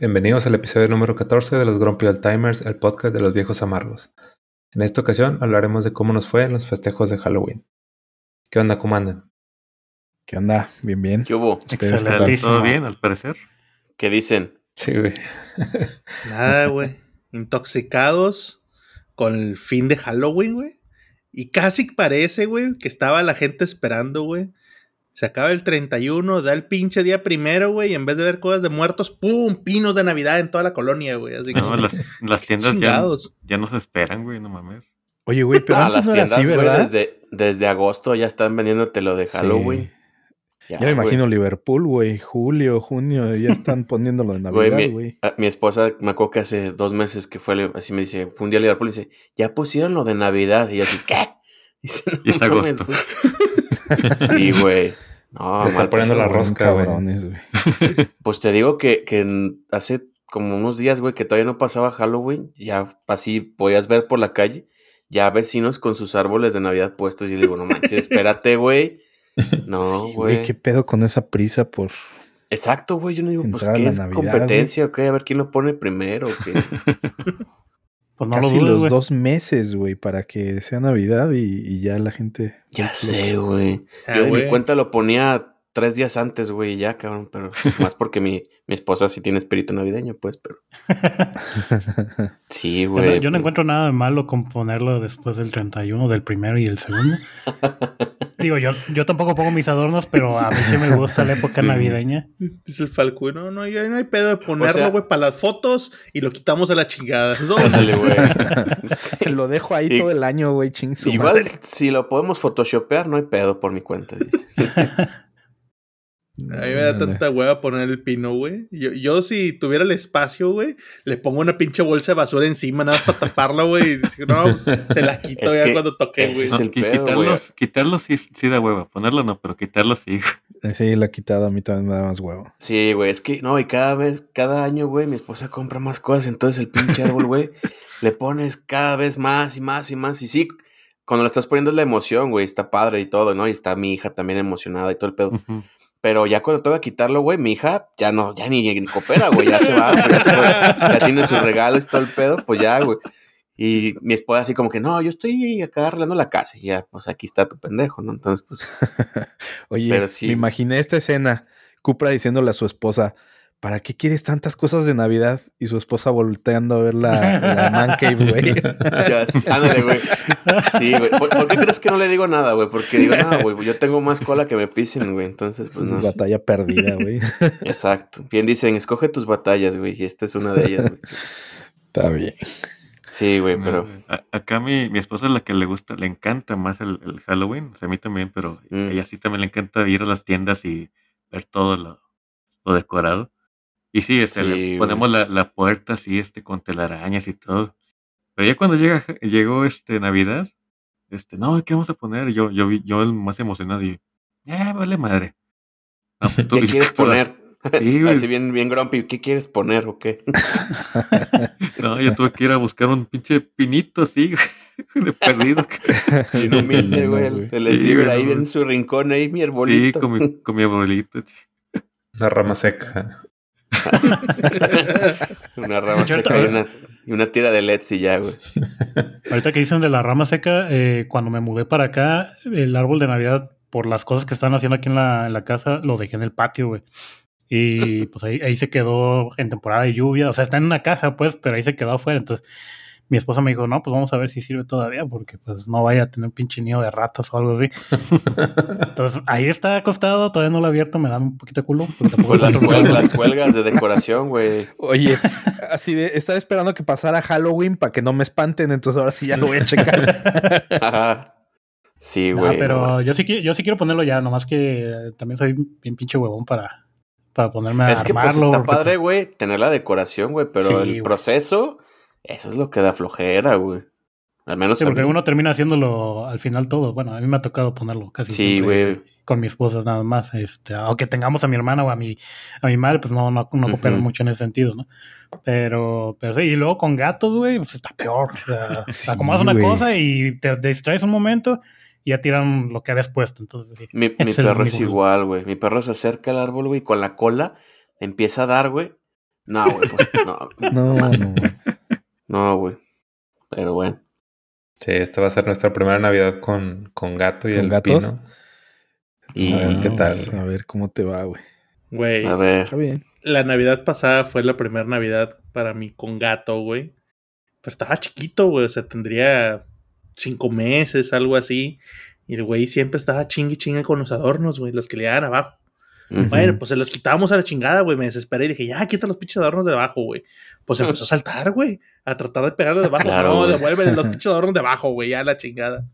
Bienvenidos al episodio número 14 de los Grumpy Old Timers, el podcast de los viejos amargos. En esta ocasión hablaremos de cómo nos fue en los festejos de Halloween. ¿Qué onda, cómo andan? ¿Qué onda? Bien, bien. ¿Qué hubo? ¿Ustedes qué tal? ¿Todo bien, al parecer? ¿Qué dicen? Sí, güey. Nada, güey. Intoxicados con el fin de Halloween, güey. Y casi parece, güey, que estaba la gente esperando, güey. Se acaba el 31, da el pinche día primero, güey, y en vez de ver cosas de muertos, ¡pum! Pinos de Navidad en toda la colonia, güey. Así No, como las, que, las tiendas ya, chingados. ya no se esperan, güey, no mames. Oye, güey, pero Ah, antes las no era tiendas, así, güey, ¿verdad? desde, desde agosto ya están vendiéndote lo de Sí. Halloween. Ya me imagino Liverpool, güey. Julio, junio, ya están poniéndolo de Güey, Navidad, mi, güey. a- mi esposa me acuerdo que hace dos meses que fue, así me dice, fue un día a Liverpool y dice, ya pusieron lo de Navidad. Y yo así, ¿qué? Dice, "No Y es agosto. güey". Sí, güey. No, Te está mal poniendo la rosca, güey. Pues te digo que, que hace como unos días, güey, que todavía no pasaba Halloween, ya así podías ver por la calle, ya vecinos con sus árboles de Navidad puestos. Y digo, no manches, espérate, güey. No, Sí, güey. ¿Qué pedo con esa prisa por. Exacto, güey. Yo no digo, pues, ¿qué es Navidad, competencia o qué? A ver quién lo pone primero. o qué? Pues no casi lo dudes, los dos meses, güey, para que sea Navidad y, y ya la gente. ya sé, güey. Ah, Yo de mi cuenta lo ponía tres días antes, güey, ya, cabrón. Pero más porque mi, mi esposa sí tiene espíritu navideño, pues, pero. Sí, Yo no, güey. yo no pues. encuentro nada de malo con ponerlo después del 31, del primero y el segundo. Digo, yo, yo tampoco pongo mis adornos, pero a mí sí me gusta la época Sí. navideña. Dice el Falco, no, no, ya no hay pedo de ponerlo, sea- güey, para las fotos y lo quitamos a la chingada. No, Ándale, güey. Sí. Lo dejo ahí Y- todo el año, güey, ching su Igual, madre. si lo podemos photoshopear, no hay pedo por mi cuenta. dice. A mí me da tanta hueva poner el pino, güey. Yo, yo si tuviera el espacio, güey, le pongo una pinche bolsa de basura encima nada más para taparla, güey. Y decir, no, se la quito ya cuando toque, güey. es No, quitarlos, quitarlos sí, sí da hueva. Ponerlo no, pero quitarlos sí. Sí, la quitada a mí también me da más huevo. Sí, güey, es que no, y cada vez, cada año, güey, mi esposa compra más cosas, entonces el pinche árbol, güey, le pones cada vez más y más y más, y sí, cuando lo estás poniendo es la emoción, güey, está padre y todo, ¿no? Y está mi hija también emocionada y todo el pedo. Ujú. Pero ya cuando toca quitarlo, güey, mi hija ya no, ya ni, ni coopera, güey, ya se va, ya, se ya tiene sus regalos todo el pedo, pues ya, güey. Y mi esposa así como que, no, yo estoy acá arreglando la casa, y ya, pues aquí está tu pendejo, ¿no? Entonces, pues, Oye, Pero sí. me imaginé esta escena. Cupra diciéndole a su esposa, ¿para qué quieres tantas cosas de Navidad? Y su esposa volteando a ver la, la man cave, güey. Ya, sí, ándale, güey. Sí, güey. ¿Por, por qué crees que no le digo nada, güey? Porque digo, no, güey, yo tengo más cola que me pisen, güey. Entonces, pues Es no. batalla perdida, güey. Exacto. Bien dicen, escoge tus batallas, güey. Y esta es una de ellas, güey. Está bien. Sí, güey, pero. A- acá mi, mi esposa es la que le gusta, le encanta más el, el Halloween. O sea, a mí también, pero Mm. a ella sí también le encanta ir a las tiendas y ver todo lo, lo decorado. Y sí, este, le Sí, ponemos la, la puerta así, este, con telarañas y todo. Pero ya cuando llega, llegó este Navidad, este, no, ¿qué vamos a poner? Yo, yo, vi- yo el más emocionado y, eh, vale madre. No, pues tú- ¿Qué quieres poner? Sí, güey. Así bien, bien grumpy. ¿Qué quieres poner o qué? No, yo tuve que ir a buscar un pinche pinito así, güey, de perdido. Bien humilde, güey. El Sí, Sliver güey, ahí en su rincón, ahí mi Sí, arbolito. con mi, con mi abuelito. sí. Una rama seca. una rama seca y una, y una tira de LEDs y ya, güey. Ahorita que dicen de la rama seca, eh, cuando me mudé para acá, el árbol de Navidad, por las cosas que están haciendo aquí en la, en la casa, lo dejé en el patio, güey. Y pues ahí, ahí se quedó en temporada de lluvia. O sea, está en una caja, pues, pero ahí se quedó afuera. Entonces, mi esposa me dijo, no, pues vamos a ver si sirve todavía, porque pues no vaya a tener un pinche nido de ratas o algo así. Entonces, ahí está acostado, todavía no lo he abierto, me dan un poquito de culo. Pues las, tanto cuel- calor. las cuelgas de decoración, güey. Oye, así de, estaba esperando que pasara Halloween para que no me espanten, entonces ahora sí ya lo voy a checar. Ajá. Sí, güey. pero no. yo sí, yo sí quiero ponerlo ya, nomás que también soy bien pinche huevón para, para ponerme a Es que pues armarlo. está padre, güey, tener la decoración, güey, pero Sí, el proceso, eso es lo que da flojera, güey. Al menos Sí, a porque mí. uno termina haciéndolo al final todo. Bueno, a mí me ha tocado ponerlo casi Sí, güey. con mi esposa nada más. Este, aunque tengamos a mi hermana o a mi, a mi madre, pues no, no, no cooperan Ujú. mucho en ese sentido, ¿no? Pero, pero sí, y luego con gatos, güey, pues está peor. O sea, Sí, acomodas una güey. cosa y te, te distraes un momento y ya tiran lo que habías puesto. Entonces, sí. Mi, mi perro es igual, güey. Mi perro se acerca al árbol, güey, y con la cola empieza a dar, güey. No, güey, pues no. No, no. No, güey. Pero bueno. Sí, esta va a ser nuestra primera Navidad con, con gato y ¿Con el gatos? pino. Y A ver, ¿qué tal? A ver cómo te va, güey. Güey, a ver. Está bien. la Navidad pasada fue la primera Navidad para mí con gato, güey. Pero estaba chiquito, güey. O sea, tendría cinco meses, algo así. Y el güey siempre estaba chingue chingue con los adornos, güey, los que le daban abajo. Bueno, pues se los quitábamos a la chingada, güey. Me desesperé y dije, ya, quita los pinches adornos de abajo, güey. Pues empezó a saltar, güey. A tratar de pegarle de abajo. Claro, no, güey. devuélvele los pinches adornos de abajo, güey. Ya la chingada.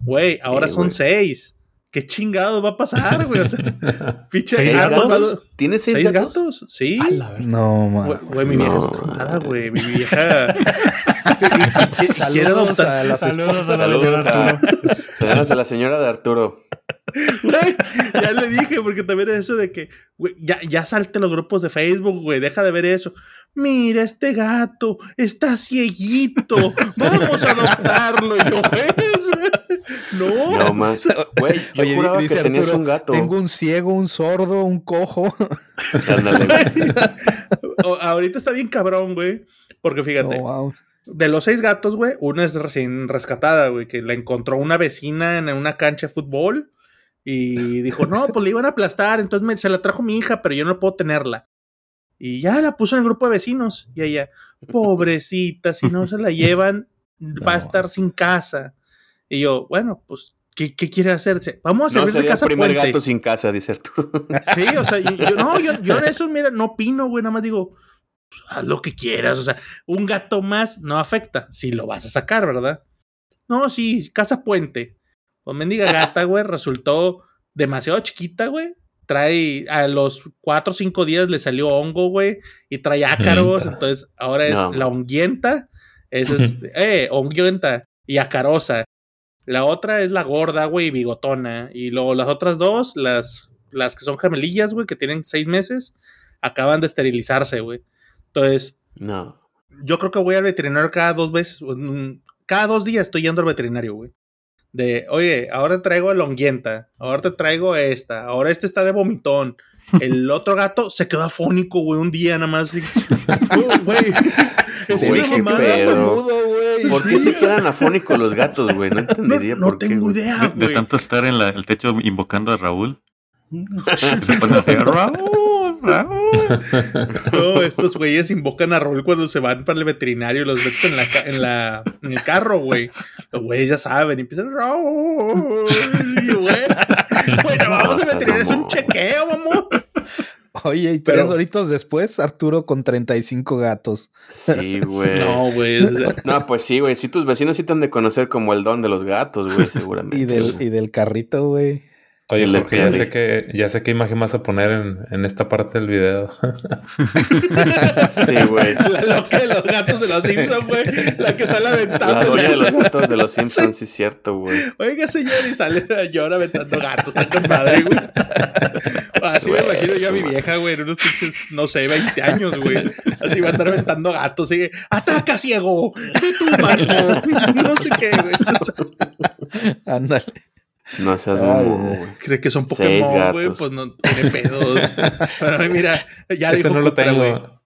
Güey, ahora son seis. ¿Qué chingado va a pasar, güey? O sea, pinche ¿Seis gato, gatos? ¿Tienes seis, ¿Seis gatos? gatos? Sí. No, Güey, ma. güey, mi vieja No. es traumada, güey. Mi vieja. Saludos a las Saludos a la saludos a la señora de Arturo. Güey, ya le dije, porque también es eso de que, güey, ya, ya salte los grupos de Facebook, güey, deja de ver eso. Mira, este gato está cieguito, vamos a adoptarlo. Y yo, güey, no. No más. Güey, yo Oye, juraba dice que tenías Arturo, un gato. Tengo un ciego, un sordo, un cojo. Güey. Ahorita está bien cabrón, güey, porque fíjate, wow. de los seis gatos, güey, una es recién rescatada, güey, que la encontró una vecina en una cancha de fútbol y dijo, no, pues le iban a aplastar, entonces me- se la trajo mi hija, pero yo no puedo tenerla. Y ya la puso en el grupo de vecinos y ella, pobrecita, si no se la llevan, va a estar sin casa. Y yo, bueno, pues, ¿qué, qué quiere hacerse? Vamos a No servir de sería el casa primer puente. gato sin casa, dice Arturo. Sí, o sea, yo, yo- no, yo, eso, mira, no opino, güey, nada más digo, pues, haz lo que quieras, o sea, un gato más no afecta, si lo vas a sacar, ¿verdad? No, sí, casa puente. Pues mendiga gata, güey, resultó demasiado chiquita, güey. Trae, a los cuatro o cinco días le salió hongo, güey, y trae ácaros, entonces ahora es No. la honguienta, esa es, eh, honguienta y acarosa. La otra es la gorda, güey, y bigotona. Y luego las otras dos, las, las que son gemelillas, güey, que tienen seis meses, acaban de esterilizarse, güey. Entonces, No. yo creo que voy al veterinario cada dos veces. Cada dos días estoy yendo al veterinario, güey. De, oye, ahora traigo el honguienta, ahora te traigo esta, ahora este está de vomitón. El otro gato se quedó afónico, güey, un día nada más. Güey, es Güey, una mamada, pedo. güey. ¿Por qué se quedan afónicos los gatos, güey? No No, entendería no por qué. tengo güey. idea, De, tanto estar en la- el techo invocando a. Se Raúl, Raúl. No, estos güeyes invocan a Raúl cuando se van para el veterinario y los meten en, la, en, la, en el carro, güey. Los güeyes ya saben y empiezan, Raúl. Güey, bueno, vamos al veterinario, es un chequeo, vamos. Oye, y Pero- tres horitos después, Arturo con 35 gatos. Sí, güey. No, güey. No, pues sí, güey. Sí, tus vecinos sí te han de conocer como el don de los gatos, güey, seguramente. Y del, y del carrito, güey. Oye, de porque ya sé que ya sé qué imagen vas a poner en, en esta parte del video. Sí, güey. la loca de los gatos de los Simpsons, güey. La que sale aventando. La doña de los gatos de los Simpsons, sí es cierto, güey. Oiga, señor, y sale a llorar aventando gatos. Está con madre, güey. Así me imagino yo a mi vieja, güey, en unos pinches, no sé, 20 años, güey. Así va a andar aventando gatos. Sigue, ataca ciego. ¿Qué tú, Marco? No sé qué, güey. Ándale. No seas mamón, güey. cree que son Pokémon, güey. Pues no tiene pedos. Pero mira, ya Ese dijo no lo tengo.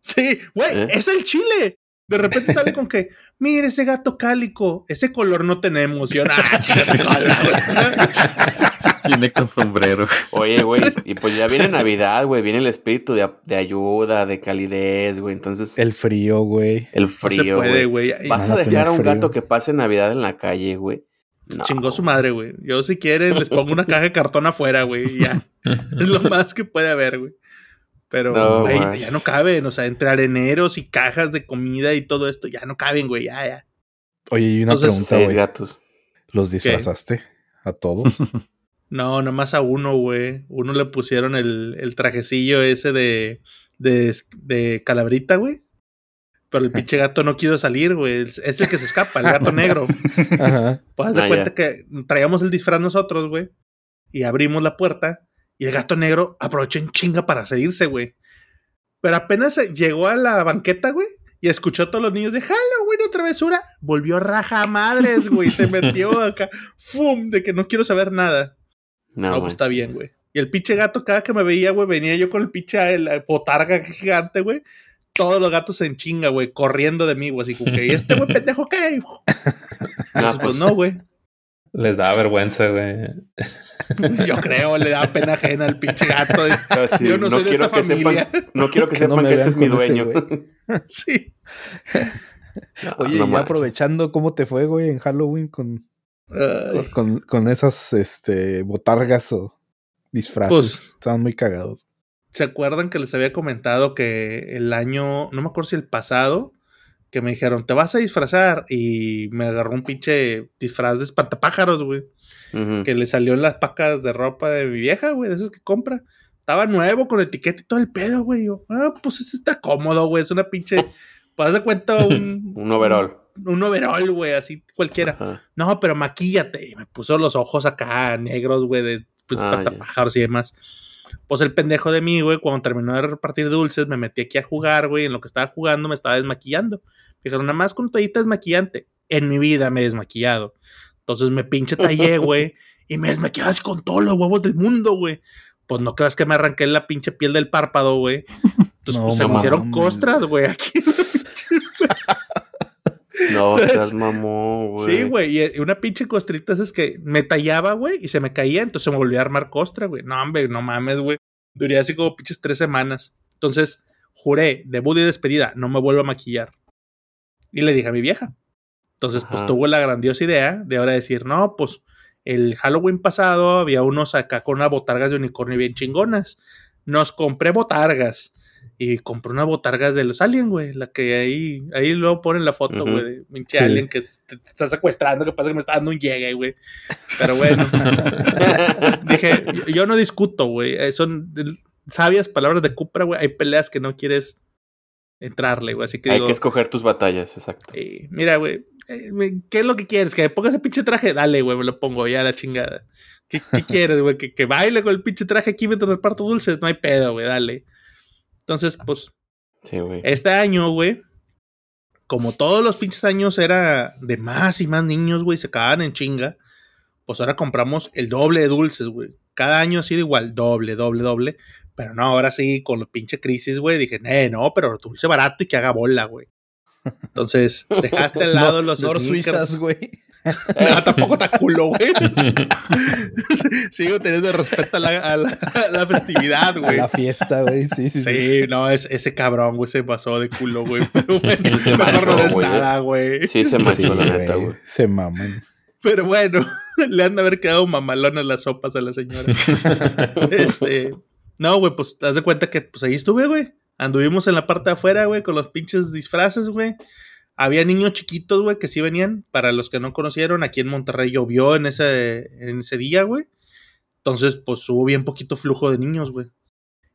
Sí, güey, ¿Eh? es el chile. De repente sale con que, mire ese gato cálico, ese color no tenemos. Y yo. Viene con sombrero. Oye, güey, y pues ya viene Navidad, güey, viene el espíritu de, de ayuda, de calidez, güey, entonces el, El frío, güey. frío, no se puede, güey. ¿Vas a a dejar a un gato que pase Navidad en la calle, güey? No. Chingó su madre, güey. Yo, si quieren, les pongo una caja de cartón afuera, güey. Ya. es lo más que puede haber, güey. Pero, No, ya no caben. O sea, entre areneros y cajas de comida y todo esto, ya no caben, güey. Ya, ya. Oye, y una Entonces, pregunta, güey. gatos. ¿Los disfrazaste a todos? No, nomás a uno, güey. Uno le pusieron el, el trajecillo ese de, de, de calabrita, güey. Pero el pinche gato no quiso salir, güey. Es el que se escapa, el gato negro. Ajá. Pues haz de Ah, cuenta que traíamos el disfraz nosotros, güey. Y abrimos la puerta. Y el gato negro aprovechó en chinga para salirse, güey. Pero apenas llegó a la banqueta, güey. Y escuchó a todos los niños de Halloween o travesura. Volvió raja madres, güey. Se metió acá. ¡Fum! De que no quiero saber nada. No, No, pues está bien, güey. Y el pinche gato, cada que me veía, güey, venía yo con el pinche el, el botarga gigante, güey. Todos los gatos en chinga, güey, corriendo de mí, güey. Así como que, ¿y este güey pendejo qué? No, pues, pues, no, güey. Les da vergüenza, güey. Yo creo, le da pena ajena al pinche gato. así, Yo no, soy de quiero esta que familia. sepan, no quiero que Que no sepan me que este es mi ese dueño. güey. Sí. No, Oye, no y manches. aprovechando, ¿cómo te fue, güey, en Halloween con, con, con esas este, botargas o disfraces? Pues- Estaban muy cagados. ¿Se acuerdan que les había comentado que el año, no me acuerdo si el pasado, que me dijeron, te vas a disfrazar? Y me agarró un pinche disfraz de espantapájaros, güey. Que le salió en las pacas de ropa de mi vieja, güey, de esas que compra. Estaba nuevo con etiqueta y todo el pedo, güey. Yo, ah, pues ese está cómodo, güey. Es una pinche. Pues de cuenta un. Un overall. Un overall, güey, así cualquiera. No, pero maquíllate. Y me puso los ojos acá negros, güey, de pues, Ah, y demás. Pues el pendejo de mí, güey, cuando terminó de repartir dulces, me metí aquí a jugar, güey. En lo que estaba jugando me estaba desmaquillando. Me dijeron, nada más con toallita desmaquillante. En mi vida me he desmaquillado. Entonces me pinche tallé, güey. y me desmaquillaba así con todos los huevos del mundo, güey. Pues no creas que me arranqué la pinche piel del párpado, güey. Entonces No pues, se me hicieron costras, güey, aquí. No Entonces- seas mamón, güey. Sí, güey. Y una pinche costrita es que me tallaba, güey, y se me caía, entonces me volvía a armar costra, güey. No, hombre, no mames, güey. Duré así como pinches tres semanas. Entonces, juré, debut y despedida, no me vuelvo a maquillar. Y le dije a mi vieja. Entonces, pues Ajá. tuvo la grandiosa idea de ahora decir, no, pues el Halloween pasado había unos acá con unas botargas de unicornio bien chingonas. Nos compré botargas. Y compré unas botargas de los Alien, güey. La que ahí, ahí luego ponen la foto, Ujú. güey. de pinche Sí. Alien que se- te, te está secuestrando, que pasa que me está dando un llegue, güey. Pero bueno. Dije, yo, yo no discuto, güey. eh, Son sabias palabras de Cupra, güey. Hay peleas que no quieres entrarle, güey. Así que Hay digo, que escoger tus batallas, exacto. eh, mira, güey. eh, me- ¿Qué es lo que quieres? ¿Que me ponga ese pinche traje? Dale, güey, me lo pongo ya a la chingada. ¿Qué, qué quieres, güey? ¿Que, que baile con el pinche traje aquí mientras reparto dulces. No hay pedo, güey, dale. Entonces, pues, Sí, güey. este año, güey, como todos los pinches años era de más y más niños, güey, se acababan en chinga, pues ahora compramos el doble de dulces, güey. Cada año ha sido igual, doble, doble, doble. Pero no, ahora sí, con la pinche crisis, güey, dije, eh, no, pero dulce barato y que haga bola, güey. Entonces, dejaste al lado los Nor suizas, güey. No, tampoco está culo, güey. Sigo teniendo respeto a la, a la- a la festividad, A güey. la fiesta, güey. Sí, sí, sí. Sí, no, es, ese cabrón, güey, se pasó de culo, güey. Pero, güey, Sí, se güey. Sí, se manchó, Sí, la neta, güey. güey. Se maman. Pero bueno, le han de haber quedado mamalonas las sopas a la señora. este, no, güey, pues te das de cuenta que pues ahí estuve, güey. Anduvimos en la parte de afuera, güey, con los pinches disfraces, güey. Había niños chiquitos, güey, que sí venían. Para los que no conocieron, aquí en Monterrey llovió en ese, en ese día, güey. Entonces, pues hubo bien poquito flujo de niños, güey.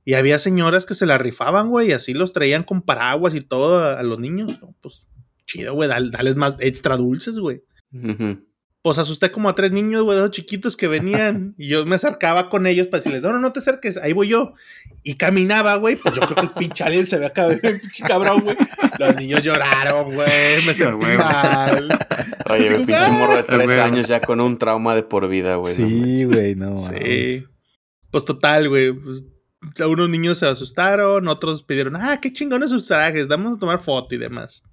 Y había señoras que se la rifaban, güey, y así los traían con paraguas y todo a, los niños. Pues chido, güey, dale, dales más extra dulces, güey Ujú. Pues asusté como a tres niños, güey, dos chiquitos que venían. y yo me acercaba con ellos para decirles, no, no, no te acerques, ahí voy yo. Y caminaba, güey, pues yo creo que el pinche alien se ve acá, el pinche cabrón, güey. Los niños lloraron, güey, me sentí mal. Oye, el pinche morro de tres años ya con un trauma de por vida, güey. Sí, güey, no. Sí. Pues total, güey. Pues, unos niños se asustaron, otros pidieron, ah, qué chingones sus trajes, vamos a tomar foto y demás.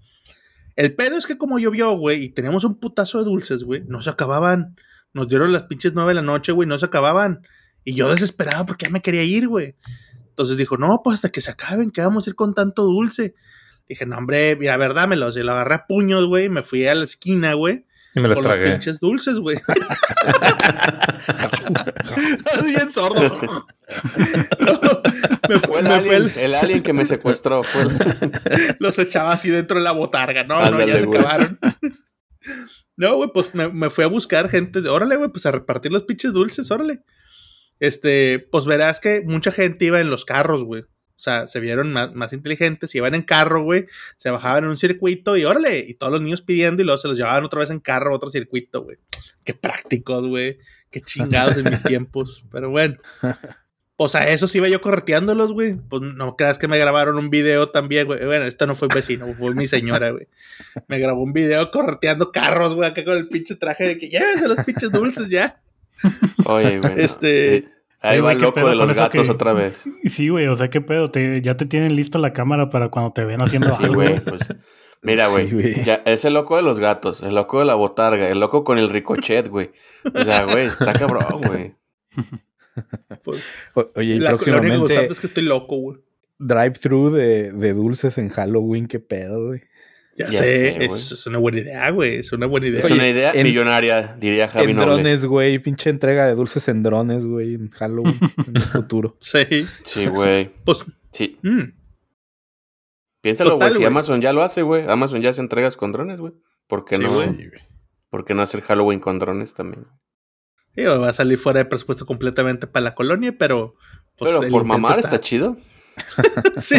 El pedo es que como llovió, güey, y teníamos un putazo de dulces, güey, no se acababan. Nos dieron las pinches nueve de la noche, güey, no se acababan. Y yo desesperado porque ya me quería ir, güey. Entonces dijo, no, pues hasta que se acaben, que vamos a ir con tanto dulce. Dije, no, hombre, mira, a ver, dámelos. Y lo agarré a puños, güey, me fui a la esquina, güey. Y me los con los tragué. pinches dulces, güey. Es bien sordo. No, me Fue fue, el me fue alien, el- el alien que me secuestró. Fue el- los echaba así dentro de la botarga. No, no, ya se güey. acabaron. No, güey, pues me, me fui a buscar gente. de, Órale, güey, pues a repartir los pinches dulces, órale. Este, pues verás que mucha gente iba en los carros, güey. O sea, se vieron más, más inteligentes, iban en carro, güey, se bajaban en un circuito y órale, y todos los niños pidiendo y luego se los llevaban otra vez en carro a otro circuito, güey. Qué prácticos, güey. Qué chingados en mis tiempos. Pero bueno. Pues a esos iba yo correteándolos, güey. Pues no creas que me grabaron un video también, güey. Bueno, esta no fue un vecino, fue mi señora, güey. Me grabó un video correteando carros, güey, acá con el pinche traje de que llévense los pinches dulces ya. Oye, güey. Este- Eh, Ahí va el qué loco de los gatos que- otra vez. Sí, güey, o sea, qué pedo, te, ya te tienen listo la cámara para cuando te ven haciendo Sí, algo. güey, pues. Mira, güey. Sí, es el loco de los gatos, el loco de la botarga, el loco con el ricochet, güey. O sea, güey, está cabrón, güey. Pues, Oye, y la, lo único próximamente es que estoy loco, güey. drive-thru de, de dulces en Halloween, qué pedo, güey. Ya, Ya sé, sé, es, una buena idea, güey. Es una buena idea. Es Oye, una idea en- millonaria, diría Javi En drones, güey, pinche entrega de dulces en drones, güey, en Halloween, en el futuro. Sí, Sí, güey. pues, Sí. mm, Piénsalo, güey. Si. Amazon ya lo hace, güey. Amazon ya hace entregas con drones, güey. ¿Por qué Sí, no? güey. ¿Por qué no hacer Halloween con drones también? digo, va a salir fuera de presupuesto completamente para la colonia, pero. pues, Pero por mamar está chido. sí.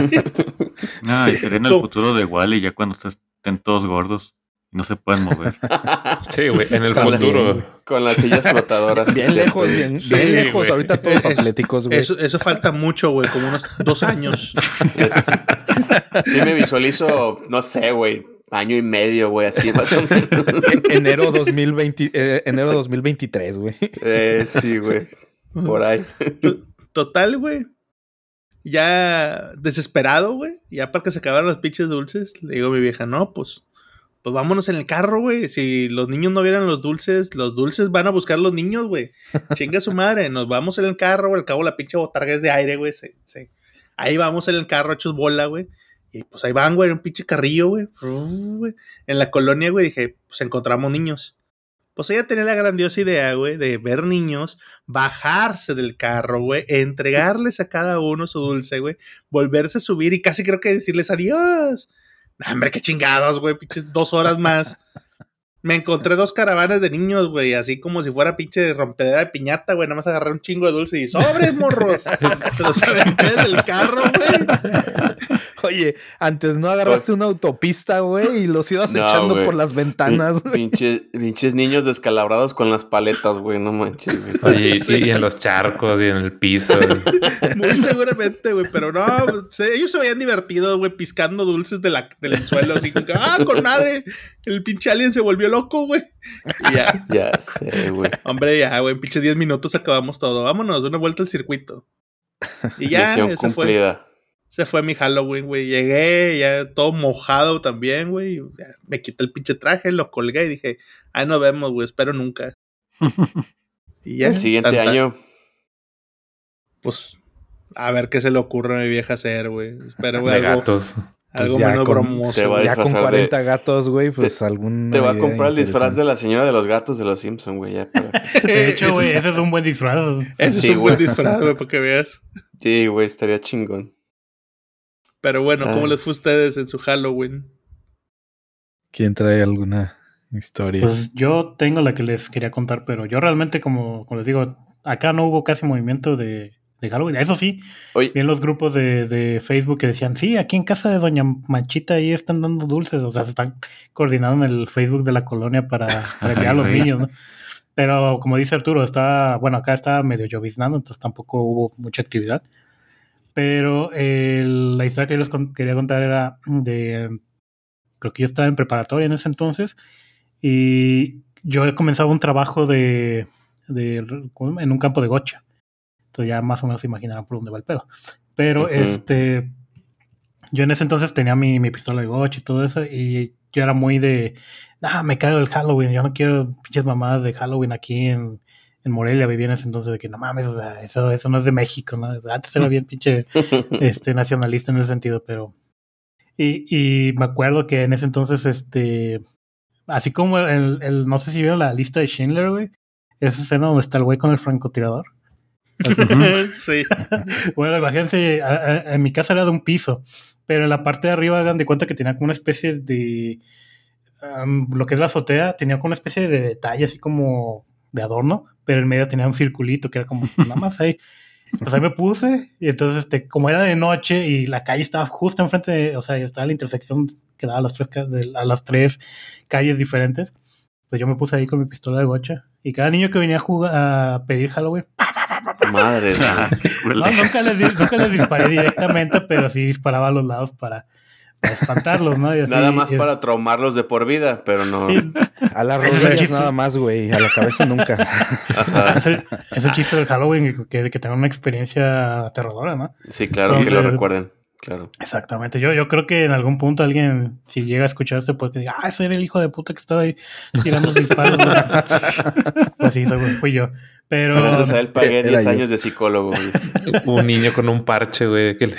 No, y sería en el futuro de Wally ya cuando estén todos gordos y no se pueden mover. Sí, güey, en el Con las- futuro. Con las sillas flotadas. Bien lejos, bien, bien Sí, lejos. Ahorita todos atléticos, güey. Eso, eso falta mucho, güey, como unos dos años. Es- sí me visualizo, no sé, güey, año y medio, güey, así más o menos. Enero 2020, eh, enero 2023, güey. Eh, sí, güey, por ahí. Total, güey. Ya desesperado, güey. Ya para que se acabaran los pinches dulces, le digo a mi vieja, no, pues, pues vámonos en el carro, güey. Si los niños no vieran los dulces, los dulces van a buscar los niños, güey. Chinga su madre, nos vamos en el carro, güey. Al cabo la pinche botarga es de aire, güey. Ahí vamos en el carro hechos bola, güey. Y pues ahí van, güey, un pinche carrillo, güey. En la colonia, güey, dije, pues encontramos niños. Pues ella tenía la grandiosa idea, güey, de ver niños, bajarse del carro, güey, entregarles a cada uno su dulce, güey, volverse a subir y casi creo que decirles adiós. Hombre, qué chingados, güey, pinches dos horas más. Me encontré dos caravanas de niños, güey, así como si fuera pinche rompedera de piñata, güey, nada más agarré un chingo de dulce y sobres, morros. Se los aventé del carro, güey. Oye, antes no agarraste una autopista, güey, y los ibas No, echando por las ventanas, güey. Pinches, pinches niños descalabrados con las paletas, güey, no manches, güey. Oye, y, y en los charcos y en el piso. Muy seguramente, güey, pero no, se- ellos se veían divertidos, güey, piscando dulces de la, del suelo, así como que, ah, con madre, el pinche alien se volvió loco, güey. Ya, Ya sé, güey. hombre, ya, güey, pinche 10 minutos acabamos todo, vámonos, una vuelta al circuito. Y ya, Misión ese fue, ese fue mi Halloween, güey, llegué ya todo mojado también, güey, me quité el pinche traje, lo colgué y dije, ahí nos vemos, güey, espero nunca. Y ya, El siguiente año, pues, a ver qué se le ocurre a mi vieja hacer, güey. Espero, güey, De algo, gatos. algo Pues ya menos con- bromoso. Ya con disfrazar de- 40 gatos, güey, pues algún. te va a comprar el disfraz de la señora de los gatos de los Simpson, güey, para... De hecho, güey, ese es un buen disfraz. Ese Sí, es un buen disfraz, güey, para que veas. Sí, güey, estaría chingón. Pero bueno, ¿cómo Ah. les fue a ustedes en su Halloween? ¿Quién trae alguna historia? Pues yo tengo la que les quería contar, pero yo realmente, como, como les digo, acá no hubo casi movimiento de, de Halloween. Eso sí, Oye, vi en los grupos de, de Facebook que decían, sí, aquí en casa de Doña Manchita ahí están dando dulces. O sea, se están coordinando en el Facebook de la colonia para, para enviar a los niños, ¿no? Pero como dice Arturo, está, bueno, acá está medio lloviznando, entonces tampoco hubo mucha actividad. Pero el- la historia que yo les con- quería contar era de, creo que yo estaba en preparatoria en ese entonces y yo he comenzado un trabajo de, de en un campo de gocha. Entonces ya más o menos se imaginarán por dónde va el pedo. Pero este, yo en ese entonces tenía mi, mi pistola de gocha y todo eso y yo era muy de, ah, me cago el Halloween, yo no quiero pinches mamadas de Halloween aquí en, en Morelia, vivía en ese entonces de que no mames, o sea, eso, eso no es de México, ¿no? Antes era bien pinche este, nacionalista en ese sentido, pero... Y, y me acuerdo que en ese entonces, este... Así como el, el no sé si vieron la lista de Schindler, güey. Esa escena donde está el güey con el francotirador. sí. Bueno, imagínense, a- a- en mi casa era de un piso, pero en la parte de arriba hagan de cuenta que tenía como una especie de... am, lo que es la azotea, tenía como una especie de detalle así como de adorno, pero en medio tenía un circulito que era como nada más ahí. Pues ahí me puse y entonces, este, como era de noche y la calle estaba justo enfrente, de, o sea, estaba la intersección que daba a las tres, a las tres calles diferentes, pues yo me puse ahí con mi pistola de gocha y cada niño que venía a, jugar, a pedir Halloween, madre, güey. no, nunca les, nunca les disparé directamente, pero sí disparaba a los lados para, para espantarlos, ¿no? Y así, Nada más y es- para traumarlos de por vida, pero no. Sí, A las rodillas nada más, güey. A la cabeza nunca. Ajá. es, el, es el chiste del Halloween, que, que tengan una experiencia aterradora, ¿no? Sí, claro, que lo Entonces- recuerden. Claro. Exactamente. Yo, yo creo que en algún punto alguien, si llega a escuchar este podcast, diga, ah, ese era el hijo de puta que estaba ahí tirando disparos. ¿no?" pues sí, fui, fui yo. Pero Gracias a él pagué Era 10 yo. años de psicólogo. güey. Un niño con un parche, güey. que le-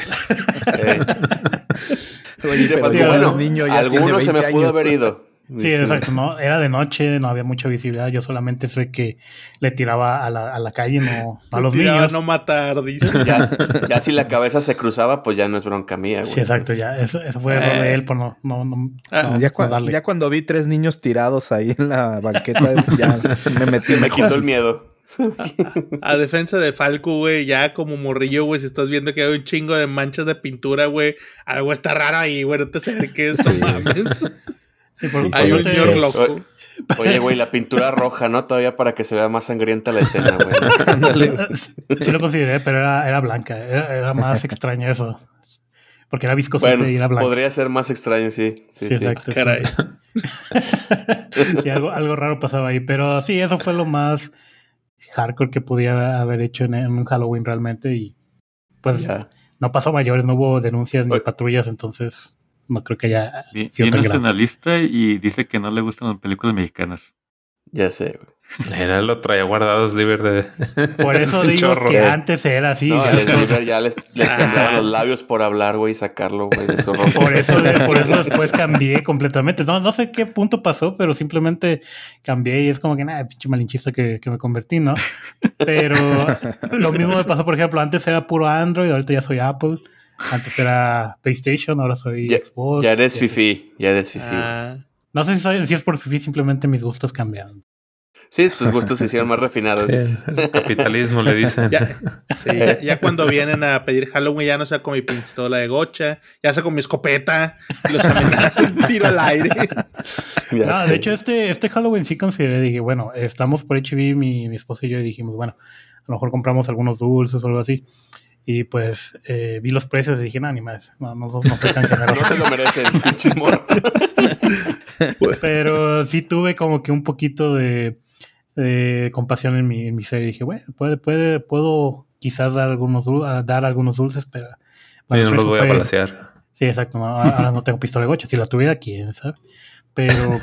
Oye, dice pero Falco, como bueno, eres niño, ya tiene alguno se me 20 pudo haber ido. sí, exacto. No, era de noche, no había mucha visibilidad. Yo solamente sé que le tiraba a la, a la calle, no, no a los Tiraba niños. no matar, dice. Ya, ya si la cabeza se cruzaba, pues ya no es bronca mía, güey. Sí, exacto, ya. Eso, eso fue error de Eh. él por no, no, no, Ah, no- Ya, no cua- darle. ya cuando vi tres niños tirados ahí en la banqueta, ya me metí me quitó el miedo. A defensa de Falco, güey, ya como morrillo, güey, si estás viendo que hay un chingo de manchas de pintura, güey, algo está raro ahí, güey, no te acerques, no Sí. mames. Sí, por- Sí, por Hay un señor loco. Oye, güey, la pintura roja, ¿no? Todavía para que se vea más sangrienta la escena, güey. Sí lo consideré, pero era, era blanca. Era, era más extraño eso. Porque era viscosita Bueno, y era blanca. podría ser más extraño, sí. Sí, Sí, sí. exacto. Caray. Sí, algo, algo raro pasaba ahí. Pero sí, eso fue lo más hardcore que podía haber hecho en, en un Halloween realmente. Y pues no pasó mayores, no hubo denuncias ni Oye. patrullas, entonces no creo que haya Vi- sido tan Vienes en grave. la lista y dice que no le gustan las películas mexicanas. Ya sé, güey. Era, lo traía guardado Sliver de. Por es eso digo chorro. que antes era así. No, ya ya les, les temblaban los labios por hablar, güey, y sacarlo, güey, de su ropa. Por eso, por eso después cambié completamente. No, no sé qué punto pasó, pero simplemente cambié y es como que nada, pinche malinchista que, que me convertí, ¿no? Pero lo mismo me pasó, por ejemplo, antes era puro Android, ahorita ya soy Apple. Antes era PlayStation, ahora soy Ya- Xbox. Ya eres fifi, ya eres fifi. Ah, No sé si, soy- si es por fifi, simplemente mis gustos cambiaron. Sí, tus gustos se hicieron más refinados. Sí, el capitalismo le dicen. ya, sí, ya, ya cuando vienen a pedir Halloween ya no sea con mi pistola de gocha, ya sea con mi escopeta, y los amenazo, tiro al aire. Ya No, sé. de hecho, este, este Halloween sí consideré, dije, bueno, estamos por HB, mi, mi esposa y yo, y dijimos, bueno, a lo mejor compramos algunos dulces o algo así. Y pues eh, vi los precios y dije, no, ni más, no, no, no, soy tan no se lo merecen, pinches. Pero sí tuve como que un poquito de, de compasión en mi, en mi ser. Y dije, bueno, puede, puede, puedo quizás dar algunos, dar algunos dulces, pero... Bueno, no los voy a balancear. Sí, exacto. no, ahora no tengo pistola de gocha. Si la tuviera, quién sabe. Pero,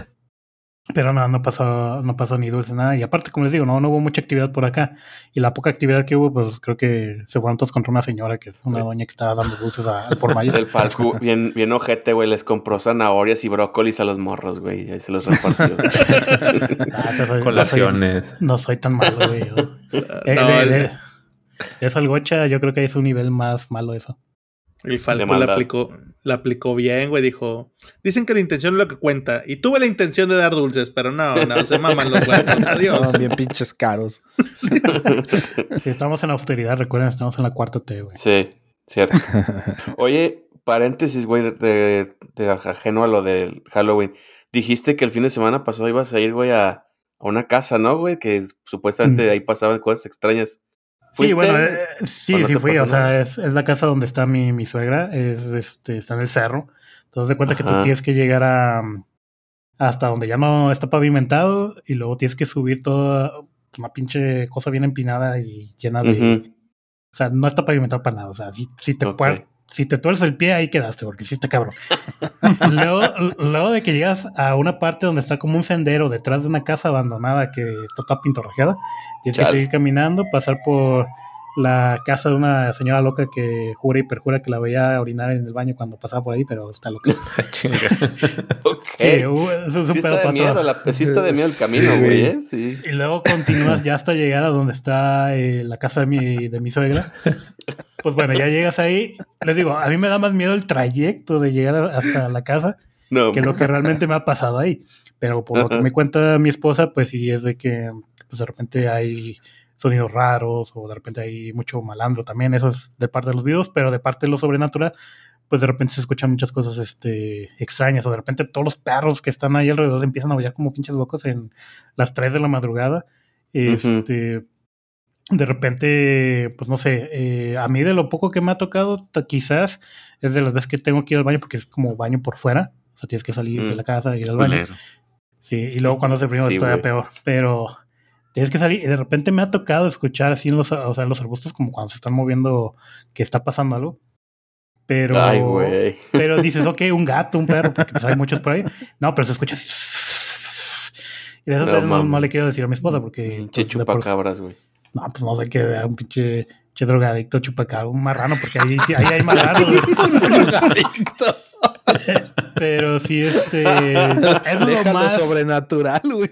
pero no, no pasó, no pasó ni dulce nada. Y aparte, como les digo, no, no hubo mucha actividad por acá. Y la poca actividad que hubo, pues creo que se fueron todos contra una señora que es una doña que estaba dando dulces a- al por mayo. El Falco, bien, bien ojete, güey, les compró zanahorias y brócolis a los morros, güey, y ahí se los repartió. Ah, soy- Colaciones. No soy, no soy tan malo, güey. Eh, No, de- de- eso al gocha, yo creo que es un nivel más malo eso. El Falco la aplicó, la aplicó bien, güey. Dijo: Dicen que la intención es lo que cuenta. Y tuve la intención de dar dulces, pero no, no, se maman los huevos. Adiós. Estaban bien pinches caros. Si estamos en austeridad, recuerden, estamos en la cuarta T, güey. Sí, cierto. Oye, paréntesis, güey, de, de ajeno a lo del Halloween. Dijiste que el fin de semana pasado ibas a ir, güey, a, a una casa, ¿no, güey? Que supuestamente Mm. ahí pasaban cosas extrañas. Sí, bueno, eh, sí, ¿O no sí fui. O sea, es, es la casa donde está mi, mi suegra. Es, este, está en el cerro. Entonces, de cuenta que tú tienes que llegar a hasta donde ya no está pavimentado y luego tienes que subir toda una pinche cosa bien empinada y llena de... O sea, no está pavimentado para nada. O sea, si, si te, Ok. puer- si te tuerces el pie, ahí quedaste, porque está cabrón. luego, luego de que llegas a una parte donde está como un sendero detrás de una casa abandonada que está toda pintorrajeada, tienes que seguir caminando, pasar por la casa de una señora loca que jura y perjura que la veía orinar en el baño cuando pasaba por ahí, pero está loca. Chinga. Ok. Sí, uh, Sí está de miedo, la, sí está de miedo el camino, güey. ¿eh? Sí. Y luego continúas ya hasta llegar a donde está eh, la casa de mi, de mi suegra. Pues bueno, ya llegas ahí. Les digo, a mí me da más miedo el trayecto de llegar hasta la casa No, que lo que realmente me ha pasado ahí. Pero por lo que me cuenta mi esposa, pues sí es de que pues de repente hay sonidos raros o de repente hay mucho malandro también. Eso es de parte de los videos, pero de parte de lo sobrenatural, pues de repente se escuchan muchas cosas este, extrañas o de repente todos los perros que están ahí alrededor empiezan a aullar como pinches locos en las 3 de la madrugada. Este, de repente, pues no sé, eh, a mí de lo poco que me ha tocado, quizás es de las veces que tengo que ir al baño porque es como baño por fuera. O sea, tienes que salir de Mm. la casa y ir al baño. Culero. Sí, y luego cuando se primo Sí, es todavía güey. peor. Pero tienes que salir y de repente me ha tocado escuchar así en los, o sea, en los arbustos como cuando se están moviendo que está pasando algo. Pero, Ay, güey. pero dices, ok, un gato, un perro, porque pues hay muchos por ahí. No, pero se escucha así. Y de esas No veces no, no mames. le quiero decir a mi esposa porque... Pinche pues, chupacabras, güey. no, pues no sé qué, un pinche, pinche drogadicto chupacabra, un marrano, porque ahí, ahí hay marranos, güey. Pero sí, este. Es lo Déjalo más. sobrenatural, güey.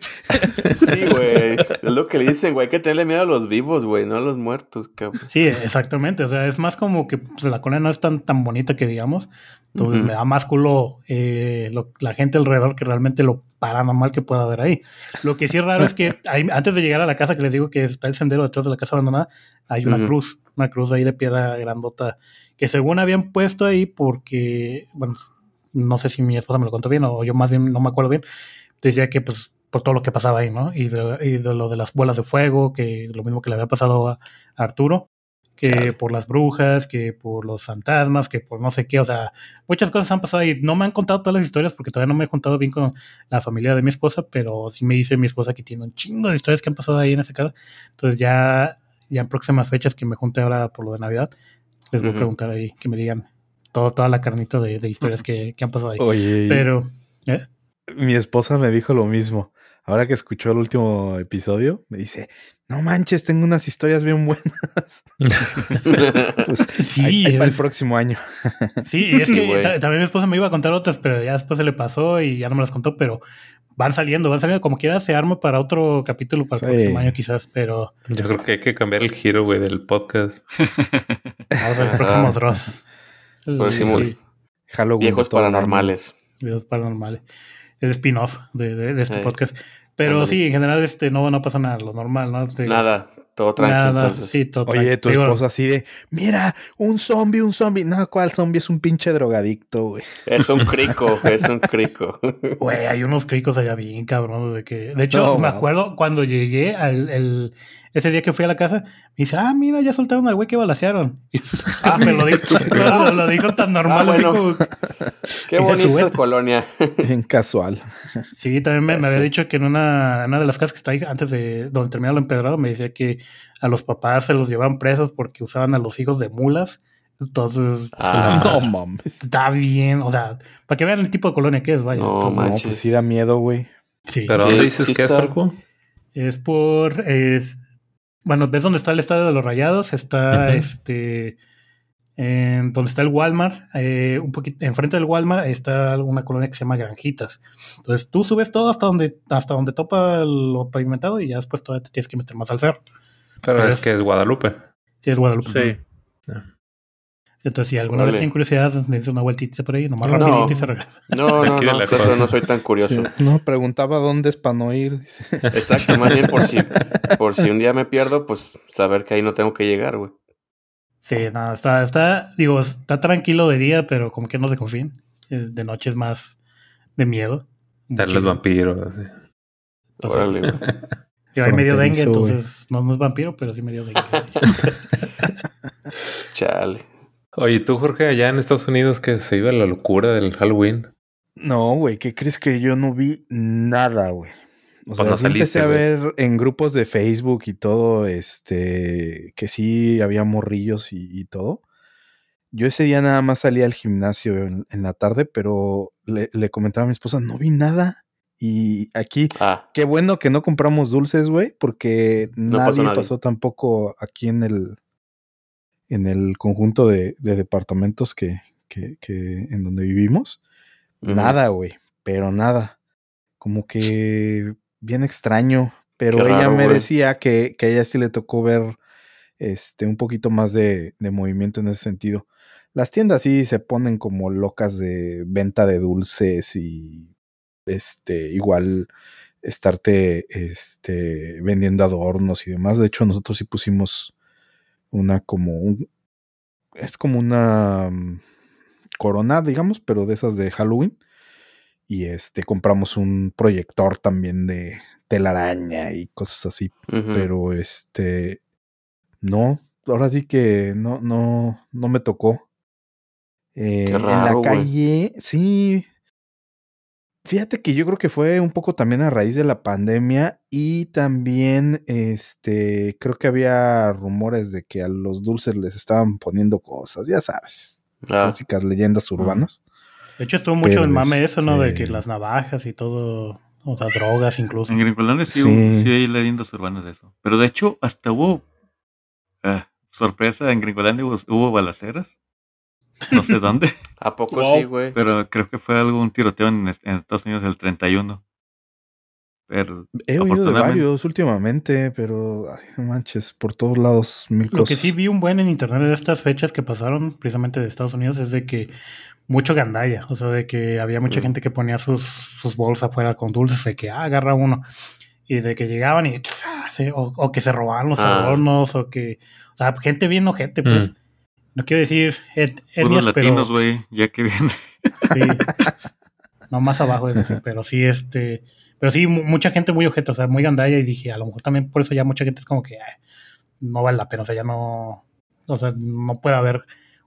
Sí, güey. Es lo que le dicen, güey. Hay que tenerle miedo a los vivos, güey, no a los muertos, cabrón. Sí, exactamente. O sea, es más como que pues, la colonia no es tan, tan bonita que digamos. Entonces me da más culo eh, lo- la gente alrededor que realmente lo paranormal que pueda haber ahí. Lo que sí es raro es que antes de llegar a la casa que les digo que está el sendero detrás de la casa abandonada, hay una cruz, una cruz ahí de piedra grandota que según habían puesto ahí porque, bueno, no sé si mi esposa me lo contó bien o yo más bien no me acuerdo bien, decía que pues por todo lo que pasaba ahí, ¿no? Y de, y de lo de las bolas de fuego, que lo mismo que le había pasado a Arturo, que Chale. por las brujas, que por los fantasmas, que por no sé qué, o sea, muchas cosas han pasado ahí. No me han contado todas las historias porque todavía no me he contado bien con la familia de mi esposa, pero sí me dice mi esposa que tiene un chingo de historias que han pasado ahí en esa casa. Entonces ya, ya en próximas fechas que me junte ahora por lo de Navidad, les voy a preguntar ahí que me digan todo, toda la carnita de, de historias que, que han pasado ahí. Oye, Pero, ¿eh? mi esposa me dijo lo mismo. Ahora que escuchó el último episodio, me dice, no manches, tengo unas historias bien buenas. Pues, Sí, ahí, ahí para el próximo año. Sí, y es que también mi esposa me iba a contar otras, pero ya después se le pasó y ya no me las contó, pero van saliendo, van saliendo. Como quiera se arma para otro capítulo para el próximo año quizás, pero Yo creo que hay que cambiar el giro, güey, del podcast. vamos al próximo Dross. El- Próximo. sí, Halloween. Viejos todo el año. paranormales. videos paranormales. El spin-off de, de- de este Sí. podcast. Pero Ándale. sí, en general este no, no pasa nada, lo normal, ¿no? Este, Nada, todo tranquilo. Nada, entonces. sí, todo Oye, tu Digo, esposa así de, mira, un zombie, un zombie. No, ¿cuál zombie? Es un pinche drogadicto, güey. Es un crico, es un crico. Güey, hay unos cricos allá bien cabrones de que. De hecho, No, me wow. acuerdo cuando llegué al el- ese día que fui a la casa, me dice, ah, mira, ya soltaron al güey que balacearon. Y Ah, me lo dijo, lo, lo dijo tan normal, Ah, así bueno. como- Qué bonita colonia. Bien casual. Sí, también me, me había dicho que en una, en una de las casas que está ahí antes de donde termina lo empedrado, me decía que a los papás se los llevaban presos porque usaban a los hijos de mulas. Entonces, Ah. No mames. está bien, o sea, para que vean el tipo de colonia que es, vaya. No, manches. pues sí da miedo, güey. Sí, ¿Pero Sí, dónde dices sí que es. Falco? Es por. es- bueno, ¿ves dónde está el estadio de los Rayados? Está este. En donde está el Walmart, eh, un poquito enfrente del Walmart está una colonia que se llama Granjitas. Entonces tú subes todo hasta donde hasta donde topa lo pavimentado y ya después todavía te tienes que meter más al cerro. Pero Pero es es- que es Guadalupe. Sí, es Guadalupe. Sí. Entonces, si alguna vez tienen curiosidad, dense una vueltita por ahí, nomás No. rapidito y se regresa. No, no, no. la Eso cosa. no soy tan curioso. Sí. No, preguntaba dónde es para no ir. Exacto, más bien por si, por si un día me pierdo, pues saber que ahí no tengo que llegar, güey. Sí, nada, está, está, digo, está tranquilo de día, pero como que no se confíen. Eh, De noche es más de miedo. Dar los vampiros. así. Entonces, Órale, güey. Digo, hay medio dengue, entonces no, no es vampiro, pero sí medio dengue. Chale. Oye, ¿tú, Jorge, allá en Estados Unidos que se iba la locura del Halloween? No, güey, ¿qué crees que yo no vi nada, güey? O Pues sea, sí empecé saliste, a ver en grupos de Facebook y todo, este, que sí había morrillos y, y todo. Yo ese día nada más salí al gimnasio en, en la tarde, pero le, le comentaba a mi esposa, no vi nada. Y aquí, Ah, qué bueno que no compramos dulces, güey, porque No pasó nadie nadie. pasó tampoco aquí en el, en el conjunto de, de departamentos que, que, que en donde vivimos. Nada, güey, pero nada. Como que bien extraño. Pero Qué ella raro, me decía que, que a ella sí le tocó ver este un poquito más de, de movimiento en ese sentido. Las tiendas sí se ponen como locas de venta de dulces y este igual estarte este vendiendo adornos y demás. De hecho, nosotros sí pusimos una como un es como una mm, corona, digamos, pero de esas de Halloween. Y este compramos un proyector también de telaraña y cosas así. Pero este No, ahora sí que no, no, no me tocó. Eh, en la raro, calle, sí. Fíjate que yo creo que fue un poco también a raíz de la pandemia y también, este, creo que había rumores de que a los dulces les estaban poniendo cosas, ya sabes, Ah, clásicas leyendas urbanas. De hecho, estuvo mucho Pero, el mame eso, ¿no? De que este- las navajas y todo, o sea, drogas incluso. En Gringolandia sí, sí hay leyendas urbanas de eso. Pero de hecho, hasta hubo ah, sorpresa, en Gringolandia hubo, hubo balaceras. No sé dónde, ¿A poco Wow. sí, güey? pero creo que fue algún tiroteo en, est- en Estados Unidos el 31. Pero He oído de varios últimamente, pero ay, no manches, por todos lados mil Lo cosas. que sí vi un buen en internet de estas fechas que pasaron precisamente de Estados Unidos es de que mucho gandalla, o sea, de que había mucha Mm. gente que ponía sus, sus bolsas afuera con dulces, de que ah, agarra uno, y de que llegaban y tss, sí, o, o que se robaban los Ah. adornos, o que, o sea, gente bien ojete, pues. Mm. No quiero decir et- puros etnias, latinos, pero güey, ya que viene. sí. no más abajo de eso, pero sí, este, pero sí, mu- mucha gente muy ojete, o sea, muy gandalla, y dije, a lo mejor también por eso ya mucha gente es como que "Ay, no vale la pena, o sea, ya no, o sea, no puede haber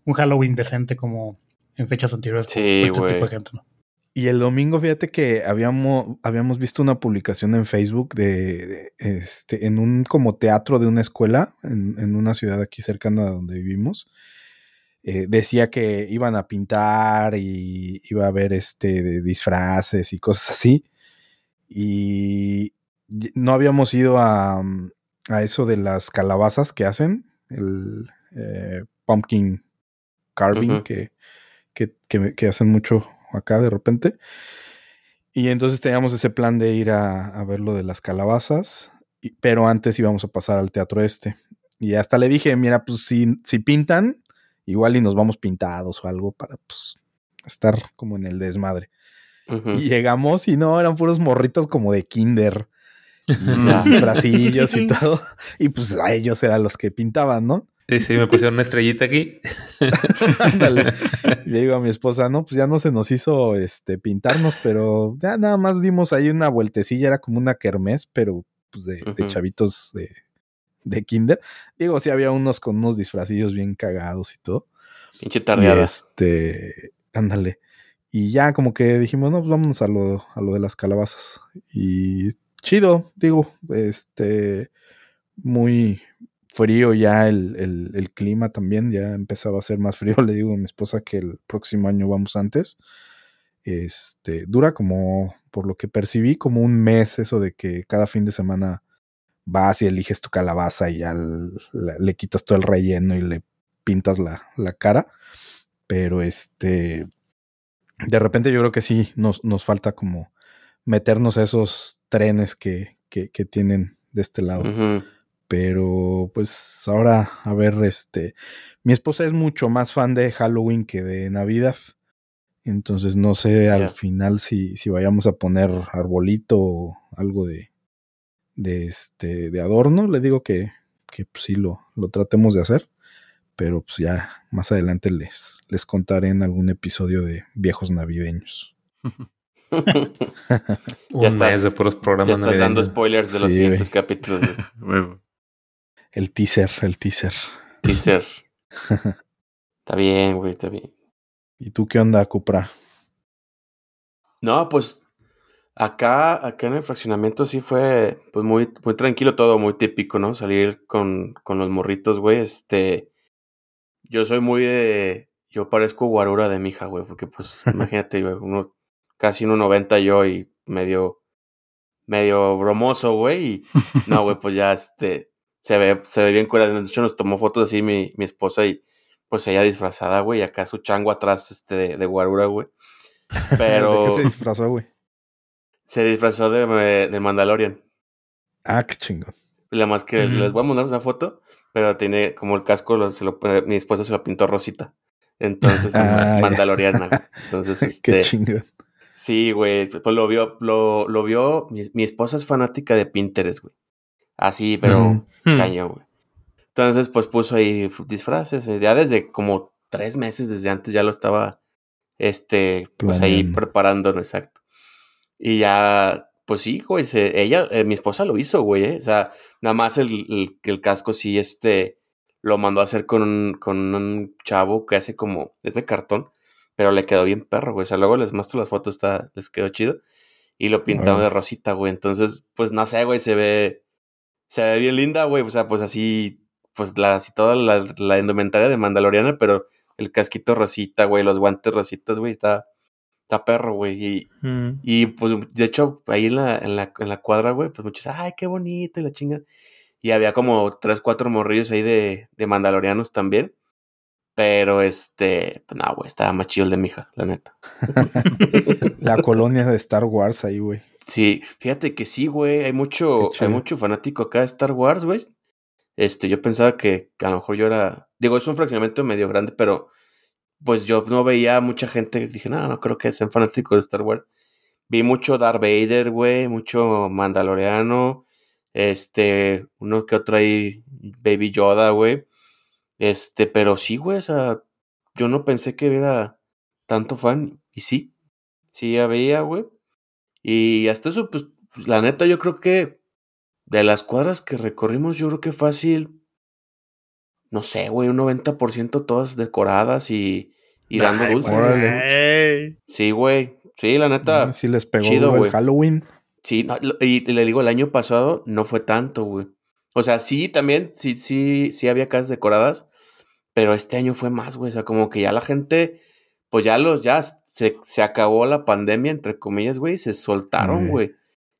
un Halloween decente como en fechas anteriores por- Sí, por este tipo de gente, ¿no? Y el domingo, fíjate que habíamos, habíamos visto una publicación en Facebook de, de, este, en un como teatro de una escuela, en, en una ciudad aquí cercana a donde vivimos. Eh, decía que iban a pintar y iba a haber este de disfraces y cosas así. Y no habíamos ido a, mm, a eso de las calabazas que hacen, el eh, pumpkin carving que, que, que- que hacen mucho acá de repente. Y entonces teníamos ese plan de ir a, a ver lo de las calabazas, y- pero antes íbamos a pasar al teatro este. Y hasta le dije, mira, pues si, si pintan, igual y nos vamos pintados o algo para pues, estar como en el desmadre. Y llegamos y no, eran puros morritos como de kinder. Y sus disfrazillos y todo. Y pues a ellos eran los que pintaban, ¿no? Sí, sí, me pusieron una estrellita aquí. Ándale. Le digo a mi esposa, no, pues ya no se nos hizo este pintarnos, pero ya nada más dimos ahí una vueltecilla, era como una kermés, pero pues de, chavitos de, de kinder. Digo, sí había unos con unos disfrazillos bien cagados y todo. Pinche tardeada. este, ándale. Y ya como que dijimos, no, pues vámonos a lo, a lo de las calabazas. Y chido, digo, este, muy frío ya el, el, el clima también, ya empezaba a ser más frío, le digo a mi esposa que el próximo año vamos antes. Este, dura como, por lo que percibí, como un mes eso de que cada fin de semana vas y eliges tu calabaza y ya le quitas todo el relleno y le pintas la, la cara. Pero este, de repente yo creo que sí nos, nos falta como meternos a esos trenes que, que, que tienen de este lado. Pero pues ahora, a ver, este, mi esposa es mucho más fan de Halloween que de Navidad. Entonces no sé al final si, si vayamos a poner arbolito o algo de, de este, de adorno. Le digo que, que pues, sí lo, lo tratemos de hacer. Pero pues ya más adelante les, les contaré en algún episodio de viejos navideños. Un estás- mes de puros Ya programas estás dando spoilers de los Sí, siguientes güey. capítulos. güey. El teaser, el teaser. Teaser. Está bien, güey, está bien. ¿Y tú qué onda, Cupra? No, pues acá, acá en el fraccionamiento sí fue pues muy, muy tranquilo todo, muy típico, ¿no? Salir con, con los morritos, güey. Este, yo soy muy de, yo parezco guarura de mi hija, güey, porque pues imagínate, güey, uno, casi 1.90 yo y medio, medio bromoso, güey. Y no, güey, pues ya este, se ve, se ve bien cura. De hecho nos tomó fotos así mi, mi esposa y pues ella disfrazada, güey, y acá su chango atrás, este, de, de guarura, güey. Pero ¿De qué se disfrazó, güey? Se disfrazó de, de Mandalorian. Ah, qué chingón. La más que les voy a mandar una foto, pero tiene como el casco, lo- se lo, eh, mi esposa se lo pintó rosita. Entonces Ah, es mandaloriana. Entonces, qué este, chingón. sí, güey, pues lo vio, lo, lo vio, mi, mi esposa es fanática de Pinterest, güey. Así, pero. Hmm. cañón, güey. Entonces, pues puso ahí disfraces, eh, ya desde como tres meses desde antes ya lo estaba, este, pues ahí preparando, exacto. Y ya, pues sí, güey, se- ella, eh, mi esposa lo hizo, güey, eh, o sea, nada más el, el, el casco sí, este, lo mandó a hacer con un, con un chavo que hace como, es de cartón, pero le quedó bien perro, güey. O sea, luego les muestro las fotos, está, les quedó chido. Y lo pintaron de rosita, güey. Entonces, pues no sé, güey, se ve, se ve bien linda, güey. O sea, pues así, pues la, así toda la, la indumentaria de Mandaloriana, pero el casquito rosita, güey, los guantes rositas, güey, está, está perro, güey. Y, Mm. y pues, de hecho, ahí en la, en la, en la cuadra, güey, pues muchos, ay, qué bonito y la chinga. Y había como tres, cuatro morrillos ahí de, de mandalorianos también. Pero este, pues no, güey, estaba más chido el de mi hija, la neta. La colonia de Star Wars ahí, güey. Sí, fíjate que sí, güey, hay mucho, hay mucho fanático acá de Star Wars, güey. Este, yo pensaba que, que a lo mejor yo era, digo, es un fraccionamiento medio grande, pero pues yo no veía mucha gente, dije, no, no creo que sean fanáticos de Star Wars. Vi mucho Darth Vader, güey, mucho Mandaloriano, este, uno que otro ahí, Baby Yoda, güey. Este, pero sí, güey, o sea, yo no pensé que hubiera tanto fan, y sí, sí ya veía, güey. Y hasta eso, pues, la neta, yo creo que de las cuadras que recorrimos, yo creo que fácil, no sé, güey, un 90% todas decoradas y, y dando dulces. Sí, güey. Sí, la neta. Sí les pegó chido, el. Halloween. Sí, no, y le digo, el año pasado no fue tanto, güey. O sea, sí, también, sí, sí, sí había casas decoradas, pero este año fue más, güey. O sea, como que ya la gente, pues ya los, ya se, se acabó la pandemia, entre comillas, güey, y se soltaron, Mm. güey.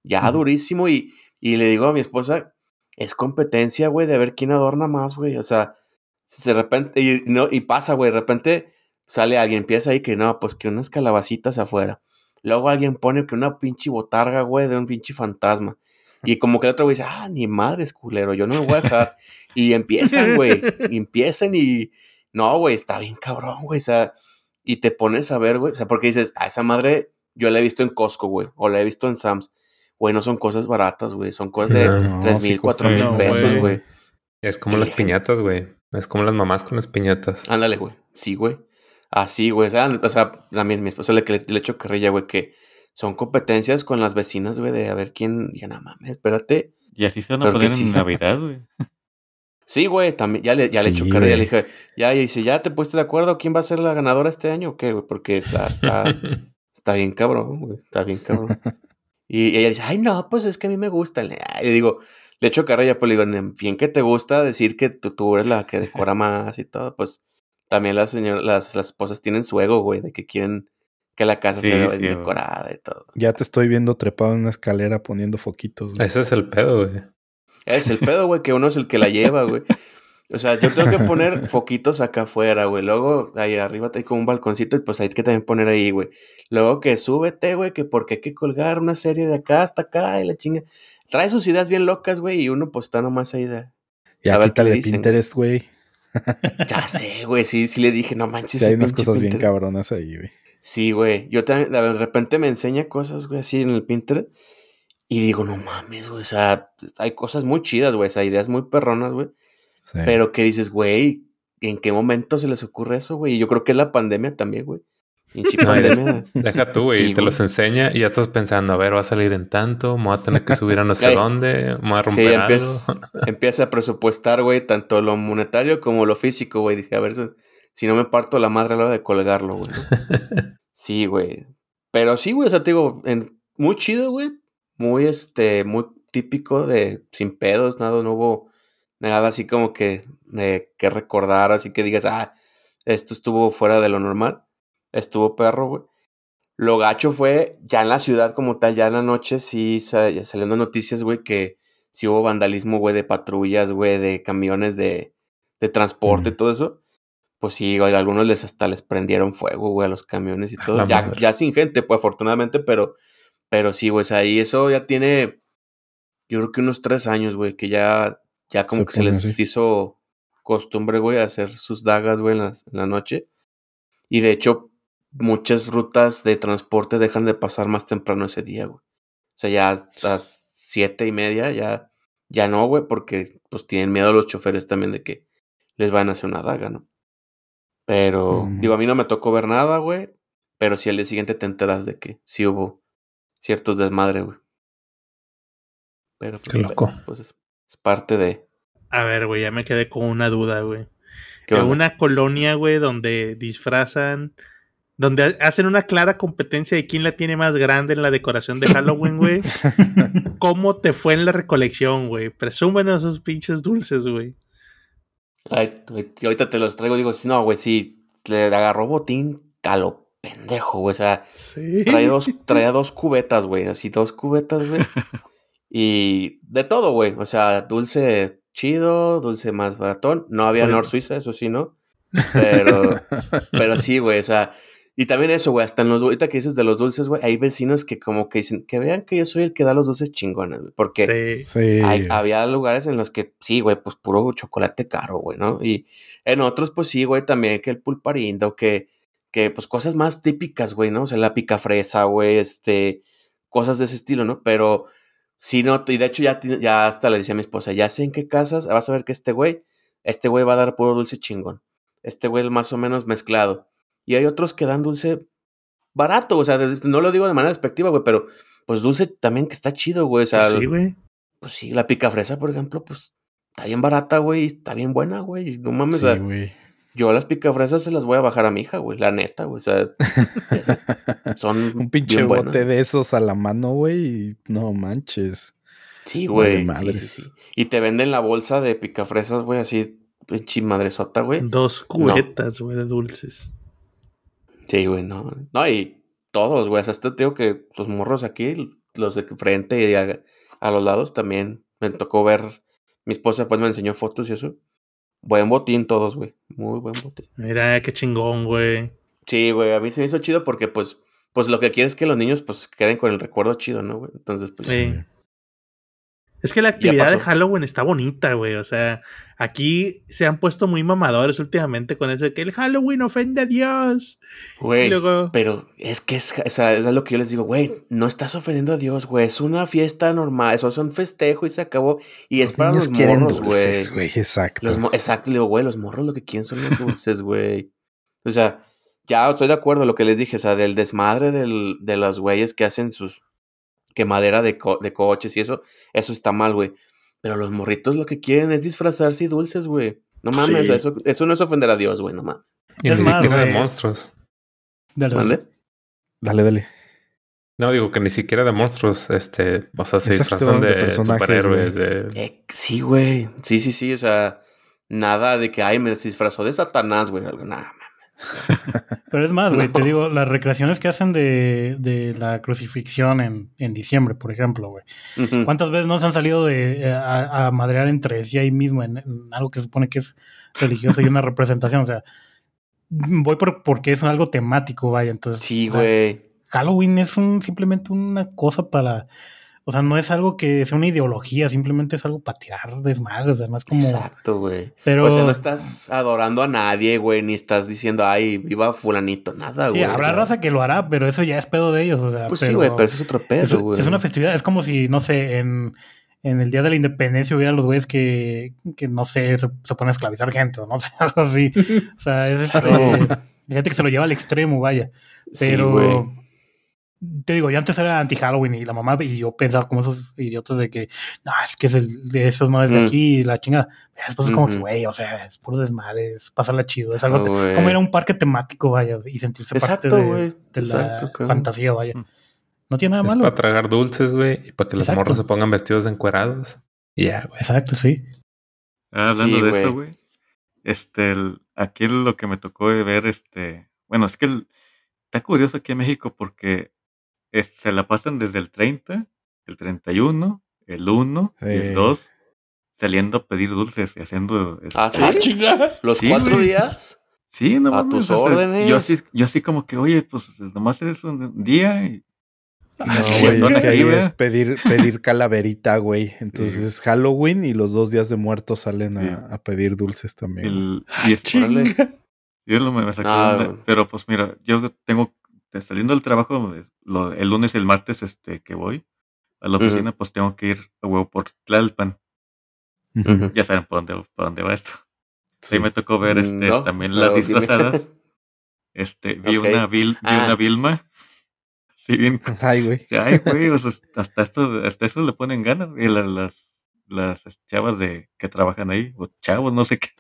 Ya durísimo. Y, y le digo a mi esposa, es competencia, güey, de ver quién adorna más, güey. O sea, de repente, y, no, y pasa, güey, de repente sale alguien, empieza ahí que no, pues que unas calabacitas afuera. Luego alguien pone que una pinche botarga, güey, de un pinche fantasma. Y como que el otro güey dice, ah, ni madres, culero, yo no me voy a dejar. Y empiezan, güey, y empiezan y... No, güey, está bien cabrón, güey, o sea... Y te pones a ver, güey, o sea, porque dices, a esa madre yo la he visto en Costco, güey, o la he visto en Sam's. Güey, no son cosas baratas, güey, son cosas de No, tres mil, cuatro mil pesos, güey. güey. Es como las piñatas, güey. Es como las mamás con las piñatas. Ándale, güey. Sí, güey. Así, güey. O sea, o sea, también mi esposa le, le, le echo carrilla, güey, que son competencias con las vecinas, güey, de a ver quién. Ya no mames, espérate. Y así se van a Pero poner sí. en Navidad, güey. Sí, güey, también, ya le, ya le Sí, echo carrilla. güey. Le dije, ya, y dice, ¿ya te pusiste de acuerdo quién va a ser la ganadora este año o qué, güey? Porque está, está, está bien cabrón, güey. Está bien cabrón. Y ella dice, ay, no, pues es que a mí me gusta. Le, y digo, le echo carrilla, pues le digo, bien que te gusta decir que tú, tú eres la que decora más y todo, pues también las señoras, las, las esposas tienen su ego, güey, de que quieren que la casa Sí, se vea sí, bien güey. decorada y todo. Ya te estoy viendo trepado en una escalera poniendo foquitos. güey. Ese es el pedo, güey. Es el pedo, güey, que uno es el que la lleva, güey. O sea, yo tengo que poner foquitos acá afuera, güey. Luego, ahí arriba hay como un balconcito y pues hay que también poner ahí, güey. Luego que súbete, güey, que porque hay que colgar una serie de acá hasta acá y la chinga. Trae sus ideas bien locas, güey, y uno pues está nomás ahí de... Ya quítale le dicen, Pinterest, güey. Ya sé, güey, sí, sí le dije, no manches. Sí, hay unas cosas bien Pinterest". cabronas ahí, güey. Sí, güey. Yo también, de repente me enseña cosas, güey, así en el Pinterest. Y digo, no mames, güey. O sea, hay cosas muy chidas, güey. O sea, ideas muy perronas, güey. Sí. Pero que dices, güey, ¿en qué momento se les ocurre eso, güey? Y yo creo que es la pandemia también, güey. No. Deja tú, güey. Sí, te los enseña y ya estás pensando, a ver, va a salir en tanto, me voy a tener que subir a no sé dónde, me voy a Sí, romper algo. empieza, empieza a presupuestar, güey, tanto lo monetario como lo físico, güey. Dije, a ver si, no me parto la madre a la hora de colgarlo, güey. Sí, güey. Pero sí, güey, o sea, te digo, en- muy chido, güey. Muy, este, muy típico de sin pedos, nada, no hubo nada así como que, eh, que recordar, así que digas, ah, esto estuvo fuera de lo normal. Estuvo perro, güey. Lo gacho fue ya en la ciudad como tal, ya en la noche sí salieron noticias, güey, que sí hubo vandalismo, güey, de patrullas, güey, de camiones de, de transporte y Mm. todo eso. Pues sí, güey, algunos les hasta les prendieron fuego, güey, a los camiones y todo. Ya, sin gente, pues afortunadamente, pero, pero sí, güey, o sea, y eso ya tiene, yo creo que unos tres años, güey, que ya, ya como Se que se les así. hizo costumbre, güey, hacer sus dagas, güey, en, en la noche. Y de hecho, muchas rutas de transporte dejan de pasar más temprano ese día, güey. O sea, ya a las siete y media ya, ya no, güey, porque pues tienen miedo los choferes también de que les van a hacer una daga, ¿no? Pero, digo, a mí no me tocó ver nada, güey. Pero sí al día siguiente te enteras de que sí hubo ciertos desmadre, güey. Pero, pues, Qué loco. pues, es, es parte de... A ver, güey, ya me quedé con una duda, güey. ¿Qué En una colonia, güey, donde disfrazan, donde ha- hacen una clara competencia de quién la tiene más grande en la decoración de Halloween, güey. ¿Cómo te fue en la recolección, güey? Presúmenos esos pinches dulces, güey. Ay, ahorita te los traigo, digo, sí, no, güey, sí, le agarró botín a lo pendejo, güey. O sea, Sí. traía dos, traía dos cubetas, güey, así dos cubetas, güey. Y de todo, güey. O sea, dulce chido, dulce más baratón. No había. Nor Suiza, eso sí, ¿no? Pero, pero sí, güey, o sea, y también eso, güey, hasta en los, ahorita que dices de los dulces, güey, hay vecinos que como que dicen, que vean que yo soy el que da los dulces chingones, güey, porque Sí. Sí. hay- había lugares en los que sí, güey, pues puro chocolate caro, güey, ¿no? Y en otros, pues sí, güey, también que el pulparindo, que, que pues cosas más típicas, güey, ¿no? O sea, la pica fresa, güey, este, cosas de ese estilo, ¿no? Pero sí, no, y de hecho ya, ya hasta le decía a mi esposa, ya sé en qué casas, vas a ver que este güey, este güey va a dar puro dulce chingón. Este güey más o menos mezclado. Y hay otros que dan dulce barato, o sea, no lo digo de manera despectiva, güey, pero pues dulce también que está chido, güey, o sea, sí, güey. pues sí, la pica fresa, por ejemplo, pues está bien barata, güey, y está bien buena, güey. No mames, Sí, güey. yo las picafresas se las voy a bajar a mi hija, güey, la neta, güey. O sea, esas son Un pinche bien bote buenas. de esos a la mano, güey. y No manches. Sí, güey. sí, sí, sí. Y te venden la bolsa de picafresas, güey, así, pinche madresota, güey. Dos cubetas, güey, de dulces. Sí, güey, no. No, y todos, güey. O sea, este te digo que los morros aquí, los de frente y a, a los lados también me tocó ver. Mi esposa pues me enseñó fotos y eso. Buen botín todos, güey. Muy buen botín. Mira, qué chingón, güey. Sí, güey, a mí se me hizo chido porque, pues, pues lo que quieres es que los niños, pues, queden con el recuerdo chido, ¿no, güey? Entonces, pues, Sí. Es que la actividad de. Halloween está bonita, güey. O sea, aquí se han puesto muy mamadores últimamente con eso de que el Halloween ofende a Dios. güey, y luego, pero es que es, o sea, es lo que yo les digo, güey, no estás ofendiendo a Dios, güey, es una fiesta normal, eso es un festejo y se acabó. Y es para los morros, dulces, güey. Exacto. Los Exacto, le digo, güey, los morros lo que quieren son los dulces, güey. O sea, ya estoy de acuerdo lo que les dije, o sea, del desmadre del, de los güeyes que hacen sus quemadera de, co- de coches y eso, eso está mal, güey. Pero los morritos lo que quieren es disfrazarse y dulces, güey. No mames, Sí. eso, eso no es ofender a Dios, güey, no mames. Y Es ni más, siquiera de monstruos. Dale, dale. Dale, dale. No, digo que ni siquiera de monstruos, este, o sea, se Exacto, disfrazan de superhéroes, de... Eh, sí, güey. Sí, sí, sí, o sea, nada de que, ay, me disfrazó de Satanás, güey. algo, Nada. Pero es más, güey, te digo, las recreaciones que hacen de, de la crucifixión en, en diciembre, por ejemplo, güey. ¿Cuántas veces no se han salido de, eh, a, a madrear entre sí ahí mismo en, en algo que se supone que es religioso y una representación? O sea, voy por, porque es algo temático, vaya. Entonces, Sí, o sea, güey. Halloween es un, simplemente una cosa para. O sea, no es algo que sea una ideología, simplemente es algo para tirar desmadre. O sea, no es como. Exacto, güey. Pero. O sea, no estás adorando a nadie, güey, ni estás diciendo, ay, viva fulanito, nada, Sí, güey. habrá o sea, raza que lo hará, pero eso ya es pedo de ellos. O sea, Pues sí, güey, pero eso es otro pedo, güey. es una festividad, es como si, no sé, en, en el día de la independencia hubiera los güeyes que, que no sé, se, se ponen a esclavizar gente o no sé, algo así. O sea, es este, gente que se lo lleva al extremo, vaya. Sí, Pero güey. Te digo, yo antes era anti-Halloween y la mamá y yo pensaba como esos idiotas de que, no, es que es el, de esos no es de Mm. aquí y la chingada. Después es como que, güey, o sea, es puro desmadre, es pasarla chido, es algo, te- como ir a un parque temático, vaya, y sentirse parte de, güey. de Exacto, la fantasía, vaya. Mm. No tiene nada Es malo. para tragar dulces, güey, y para que los Exacto. morros se pongan vestidos encuerados. Y ya, güey. Exacto, sí. Ah, hablando Sí, de güey. eso, güey. Este, el- aquí lo que me tocó ver, este, bueno, es que el- está curioso aquí en México porque es- se la pasan desde el 30, el 31, el 1 y Sí. el 2 saliendo a pedir dulces y haciendo... este, ¿Ah, sí? ¿Los Sí, cuatro güey. días? Sí, no A mames, tus o sea, órdenes. Yo así, yo así como que, oye, pues nomás es un día y... No, y güey, es que ahí es pedir, pedir calaverita, güey. Entonces es Halloween y los dos días de muertos salen Sí. a, a pedir dulces también. El, y es-. Yo lo me, me sacó Ah, onda, güey. pero pues mira, yo tengo te- saliendo del trabajo eh, lo- el lunes y el martes este que voy a la oficina, pues tengo que ir a huevo por Tlalpan. Ya saben por dónde, por dónde va esto. Sí. Ahí me tocó ver este No, también las dime. disfrazadas. Este, vi una Vil- vi Ah. una Vilma. Sí, bien. Ay, güey. Ay, güey, o sea, hasta esto, hasta eso le ponen ganas. Y la- las, las chavas de que trabajan ahí, o chavos, no sé qué.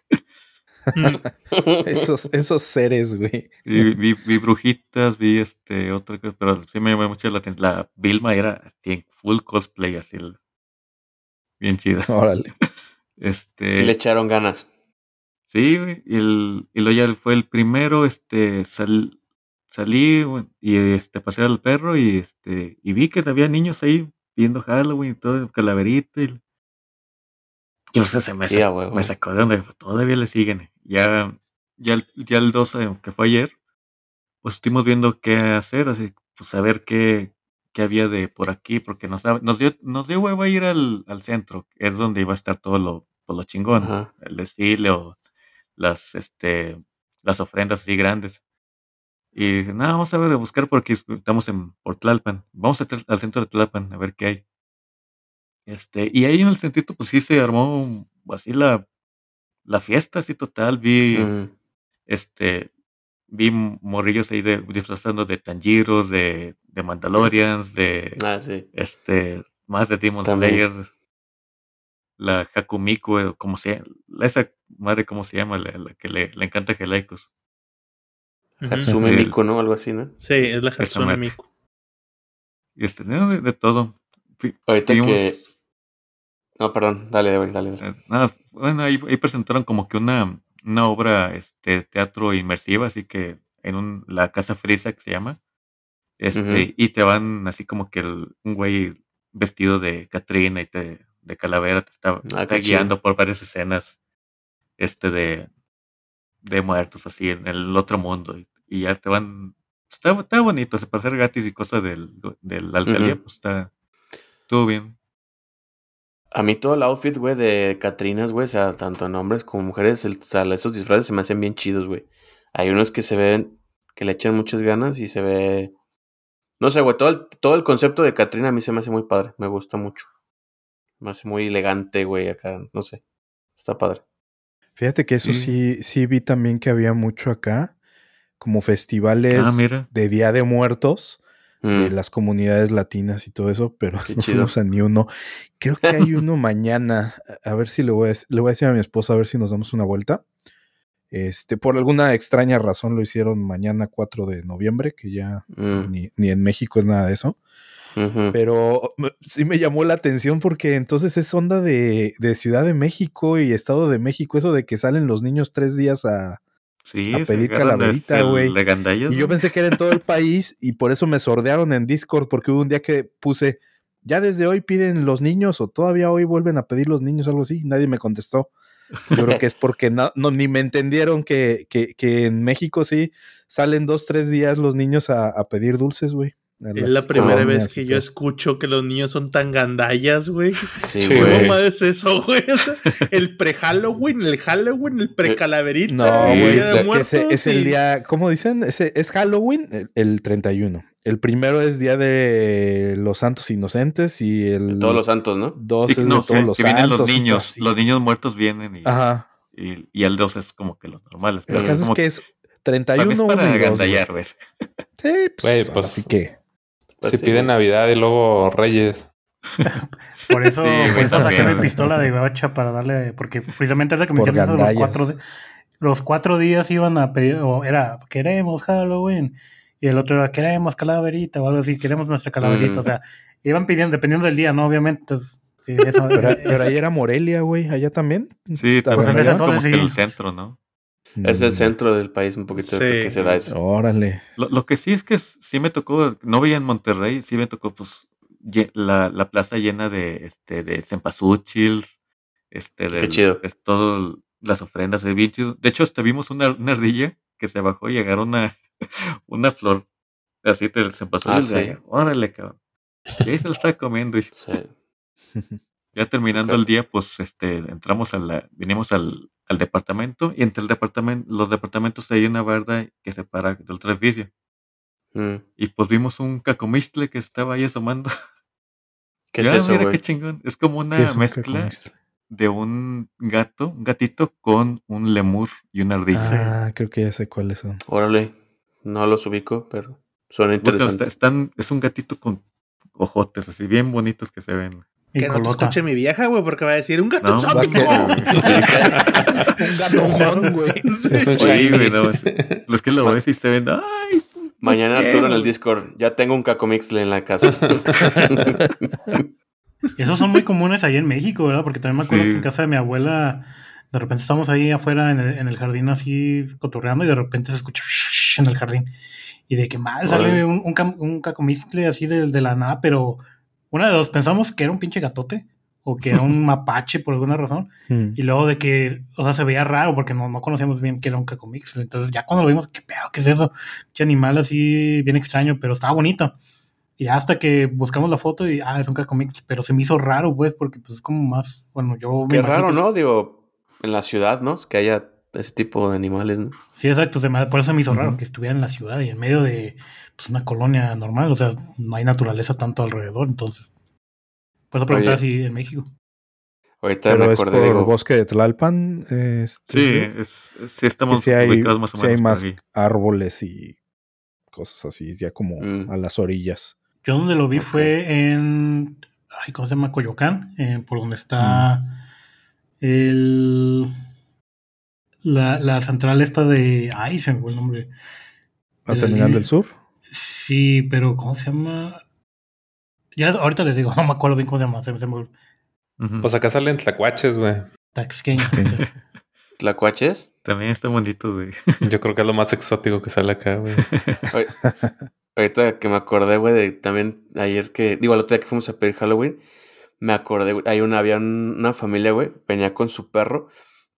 esos, esos seres, güey. Y vi, vi brujitas, vi este otra cosa, pero sí me llamó mucho la atención. La Vilma era así en full cosplay, así bien chida. Órale. Este, Sí le echaron ganas. Sí, güey, y, el, y luego ya fue el primero, este, sal- salí y este, pasé al perro y este, y vi que había niños ahí viendo Halloween y todo, calaverita y, y no sé, se me, Sí, sa- a huevo. me sacó de donde todavía le siguen. Ya, ya, el, ya el 12, que fue ayer, pues estuvimos viendo qué hacer, así, pues a ver qué, qué había de por aquí, porque nos, da- nos dio, nos dio hueva ir al, al centro, que es donde iba a estar todo lo, todo lo chingón, el desfile o las, este, las ofrendas así grandes. Y dije, no, vamos a ver, a buscar porque estamos en por Tlalpan. Vamos a al centro de Tlalpan a ver qué hay. Este, y ahí en el centrito, pues sí se armó así la, la fiesta, así total. Vi, Mm. este, vi morrillos ahí de, disfrazando de Tanjiros, de, de Mandalorians, de, Ah, sí. este, más de Demon También. Slayer, la Hakumiko, eh, como se esa madre, ¿cómo se llama? La, la que le, le encanta Helaikos. Ujú. Hatsume El- Miku, ¿no? Algo así, ¿no? Sí, es la madre. Miku. Y este, no, de, de todo. Fui- Ahorita que. No, perdón, dale, dale, dale. dale. nada, bueno, ahí, ahí presentaron como que una, una obra, este, teatro inmersiva, así que en un, la casa frisa que se llama, este, y te van así como que el- un güey vestido de Catrina y te, de calavera te está, Ah, chido. guiando por varias escenas, este, de, de muertos así en el otro mundo, y, y ya te van, está, está bonito, se para hacer gratis y cosas del, de la alcaldía, pues está, estuvo bien. A mí todo el outfit, güey, de Catrinas, güey, o sea, tanto en hombres como mujeres, el- o sea, esos disfraces se me hacen bien chidos, güey. Hay unos que se ven, que le echan muchas ganas y se ve... No sé, güey, todo el, todo el concepto de Catrina a mí se me hace muy padre, me gusta mucho. Me hace muy elegante, güey, acá, no sé. Está padre. Fíjate que eso Sí. sí, sí vi también que había mucho acá, como festivales Ah, de Día de Muertos de Mm. las comunidades latinas y todo eso, pero Qué no fuimos a ni uno. Creo que hay uno mañana. A ver si le voy a, le voy a decir a mi esposa a ver si nos damos una vuelta. Este, por alguna extraña razón lo hicieron mañana 4 de noviembre, que ya Mm. ni, ni en México es nada de eso. Pero sí me llamó la atención porque entonces es onda de, de Ciudad de México y Estado de México, eso de que salen los niños tres días a... Sí, A pedir calaverita, este, güey. Y yo pensé que era en todo el país y por eso me sordearon en Discord porque hubo un día que puse, ya desde hoy piden los niños o todavía hoy vuelven a pedir los niños, algo así. Nadie me contestó. Yo creo que es porque no, no- ni me entendieron que, que, que en México sí salen dos, tres días los niños a, a pedir dulces, güey. Es la primera colonias vez que yo escucho que los niños son tan gandallas, güey. Sí, Sí, ¿Qué güey. mamada es eso, güey? El pre-Halloween, el Halloween, el pre-calaverita. No, el güey, de pues es que ese es el día, ¿cómo dicen? Ese es Halloween, el, el 31. El primero es día de los santos inocentes y el Todos los santos, ¿no? dos Sí, es no, de todos que- los que vienen santos. los y niños, así. los niños muertos vienen y, Ajá. y, y el 2 es como que los normales. El Mm. caso es como que es para mí 31 es uno para y dos, güey. gandallar, güey. Sí, pues, pues, así que Pues Se sí, pide güey. Navidad y luego Reyes. Por eso, Sí, por eso saqué mi pistola de bacha para darle, porque precisamente era que me hicieron eso de los cuatro, los cuatro días iban a pedir, o era, queremos Halloween, y el otro era, queremos calaverita, o algo así, queremos nuestra calaverita, Mm. o sea, iban pidiendo, dependiendo del día, ¿no? Obviamente, entonces, sí, eso, pero, ahí era Morelia, güey, allá también. Sí, ¿La también en ese verdad? como entonces que sí. el centro, ¿no? Es el centro del país un poquito Sí. que se da eso. Órale. Lo, lo que sí es que sí me tocó, no veía en Monterrey, sí me tocó pues la, la plaza llena de este de cempasúchil, este de chido. todas las ofrendas, es bien chido. De hecho, hasta vimos una, una ardilla que se bajó y agarró una, una flor así del cempasúchil. Ah, sí. de- Órale, cabrón. Y ahí se lo estaba comiendo. Y Sí. ya terminando el día, pues este entramos a la, vinimos al, al departamento y entre el departamento, los departamentos hay una barda que separa del edificio. Mm. Y pues vimos un cacomistle que estaba ahí asomando. ¿Qué es eso, mira qué chingón. Es como ¿Qué una es mezcla de un gato, un gatito con un lemur y una ardilla. Ah, creo que ya sé cuáles son. Órale. No los ubico, pero suena Puta, interesante. está- están, es un gatito con ojotes así bien bonitos que se ven. Que no te escuche mi vieja, güey, porque va a decir un gato No, exótico. Un gatojón, güey. Sí, güey, no, es- los que lo ves y se ven, ay, Mañana ¿Por qué, Arturo en el? Discord. Ya tengo un cacomixle en la casa. Esos son muy comunes ahí en México, ¿verdad? Porque también me acuerdo Sí. que en casa de mi abuela, de repente estamos ahí afuera en el, en el jardín así cotorreando y de repente se escucha en el jardín. Y de que mal sale un, un, un así de, de la nada, pero una de dos, pensamos que era un pinche gatote o que era un mapache por alguna razón. Mm. Y luego de que, o sea, se veía raro porque no, no conocíamos bien que era un cacomixtle. Entonces ya cuando lo vimos, ¿qué pedo? ¿Qué es eso? Pinche animal así bien extraño, pero estaba bonito. Y hasta que buscamos la foto y, ah, es un cacomixtle, pero se me hizo raro, pues, porque pues es como más, bueno, yo... me Qué raro, que es- ¿no? Digo, en la ciudad, ¿no? Que haya ese tipo de animales, ¿no? Sí, exacto, por eso me hizo raro que estuviera en la ciudad y en medio de pues, una colonia normal, o sea, no hay naturaleza tanto alrededor, entonces... Por eso preguntaba si en México. Ahorita Pero me es acordé, por digo, bosque de Tlalpan. Este, sí, es, sí estamos sí hay, ubicados más o sí hay menos por más árboles y cosas así, ya como Mm. a las orillas. Yo donde lo vi fue en. Ay, ¿Cómo se llama? Coyoacán, eh, por donde está el. La, la central esta de. Ay, se me fue el nombre. ¿La De terminal del sur? Sí, pero ¿cómo se llama? Ya ahorita les digo, no me acuerdo bien cómo se llama. Se, se me Ujú. Pues acá salen tlacuaches, güey. Taxqueño. ¿Tlacuaches? También está bonito, güey. Yo creo que es lo más exótico que sale acá, güey. Ahorita que me acordé, güey, de también ayer que, digo, el otro día que fuimos a pedir Halloween, me acordé, güey, hay una, había un- una familia, güey, venía con su perro,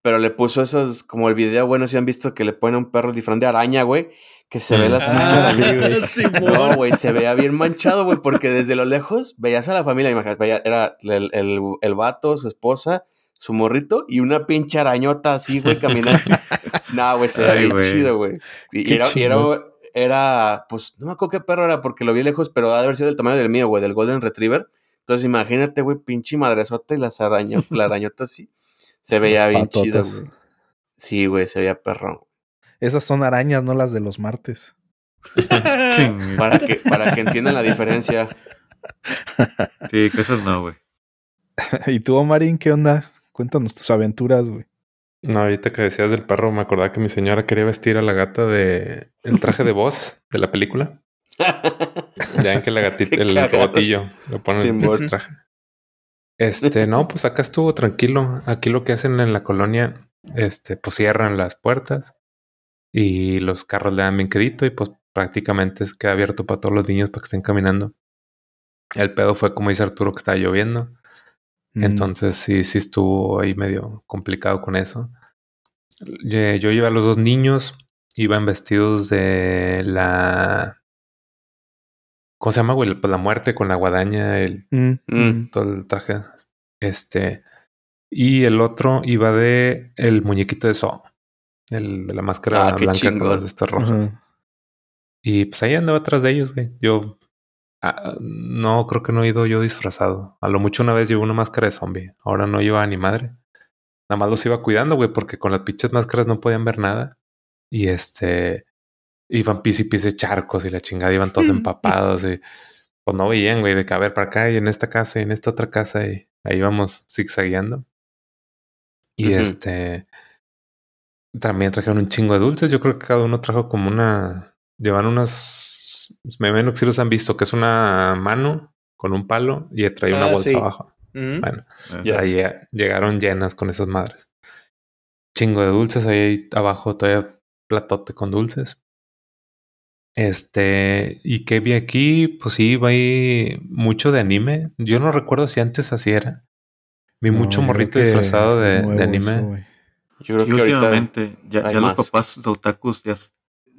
pero le puso esos, como el video, bueno, si han visto que le ponen a un perro disfraz de araña, güey, que se ve las Ah, sí, No, güey, se veía bien manchado, güey, porque desde lo lejos veías a la familia, imagínate, veía- era el, el, el vato, su esposa, su morrito y una pinche arañota así, güey, caminando. no, güey, se veía bien güey. chido, güey. Y, era, y era, era, pues, no me acuerdo qué perro era porque lo vi lejos, pero ha de haber sido del tamaño del mío, güey, del Golden Retriever. Entonces, imagínate, güey, pinche madresota y las arañas, la arañota así. Se veía bien chido, güey. Sí, güey, se veía perrón. Esas son arañas, no las de los martes. Para que, para que entiendan la diferencia. Sí, que esas no, güey. ¿Y tú, Omarín, qué onda? Cuéntanos tus aventuras, güey. No, ahorita que decías del perro, me acordaba que mi señora quería vestir a la gata de el traje de voz de la película. Ya en que la gatita, el robotillo, lo ponen en el traje. Este, no, pues acá estuvo tranquilo. Aquí lo que hacen en la colonia, este, pues cierran las puertas y los carros le dan bien quedito y pues prácticamente es queda abierto para todos los niños para que estén caminando. El pedo fue como dice Arturo que estaba lloviendo. Mm. Entonces sí, sí estuvo ahí medio complicado con eso. Yo iba a los dos niños, iban vestidos de la... ¿Cómo se llama, güey? Pues la muerte con la guadaña, el, Mm, Mm. todo el traje. Este... Y el otro iba de el muñequito de Saw. El de la máscara Ah, blanca con las de estas rojas. Y pues ahí andaba atrás de ellos, güey. Yo ah, no creo que no he ido yo disfrazado. A lo mucho una vez llevo una máscara de zombie. Ahora no lleva ni madre. Nada más los iba cuidando, güey, porque con las pinches máscaras no podían ver nada. Y este iban pis y pis de charcos y la chingada iban todos empapados y pues no veían, güey, de que a ver para acá y en esta casa y en esta otra casa y ahí íbamos zigzagueando. Y Ujú. este también trajeron un chingo de dulces. Yo creo que cada uno trajo como una. Llevan unas. Me que sí los han visto, que es una mano con un palo y trae una Ah, bolsa sí. abajo. Bueno, Ya. ahí eh, llegaron llenas con esas madres. Chingo de dulces. Ahí abajo todavía platote con dulces. Este, y que vi aquí, pues sí, va ahí mucho de anime. Yo no recuerdo si antes así era. Vi No, mucho morrito disfrazado de, anime. eso. Yo creo Sí, que ahorita. últimamente, ya, los papás de otakus ya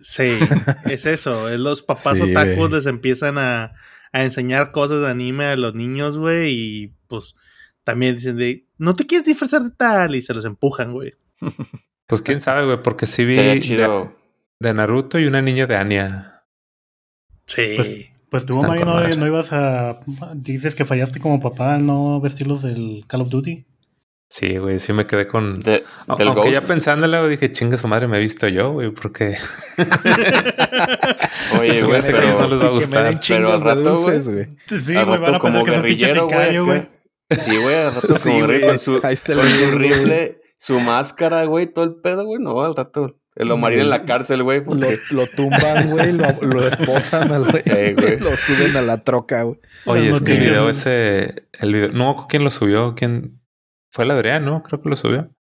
Sí, es eso. Es los papás Sí, otakus les empiezan a, a enseñar cosas de anime a los niños, güey. Y pues también dicen de, no te quieres disfrazar de tal. Y se los empujan, güey. Pues quién sabe, güey, porque sí vi Estaría chido. de Naruto y una niña de Anya. Sí. Pues- Pues tú, Mario, no, madre. no ibas a. Dices que fallaste como papá al no vestirlos del Call of Duty. Sí, güey, sí me quedé con. De- Aunque ya pensándolo, dije, chinga su madre, me he visto yo, güey, porque Oye, güey, hace que no pero. les va a Que me den gustar. Pero al de rato, dulces, güey. Sí, al güey, van rato a como guerrillero, güey. Sí, güey, al rato Sí, como güey. con su, con su rifle, su máscara, güey, todo el pedo, güey. No, al rato. El Omarín en la cárcel, güey. Lo, porque- lo tumban, güey, lo, lo esposan al güey. Güey. Lo suben a la troca, güey. Oye, es que el video ¿no? ese, el video, no, ¿quién lo subió? ¿Quién? Fue el Adrián, ¿no? Creo que lo subió.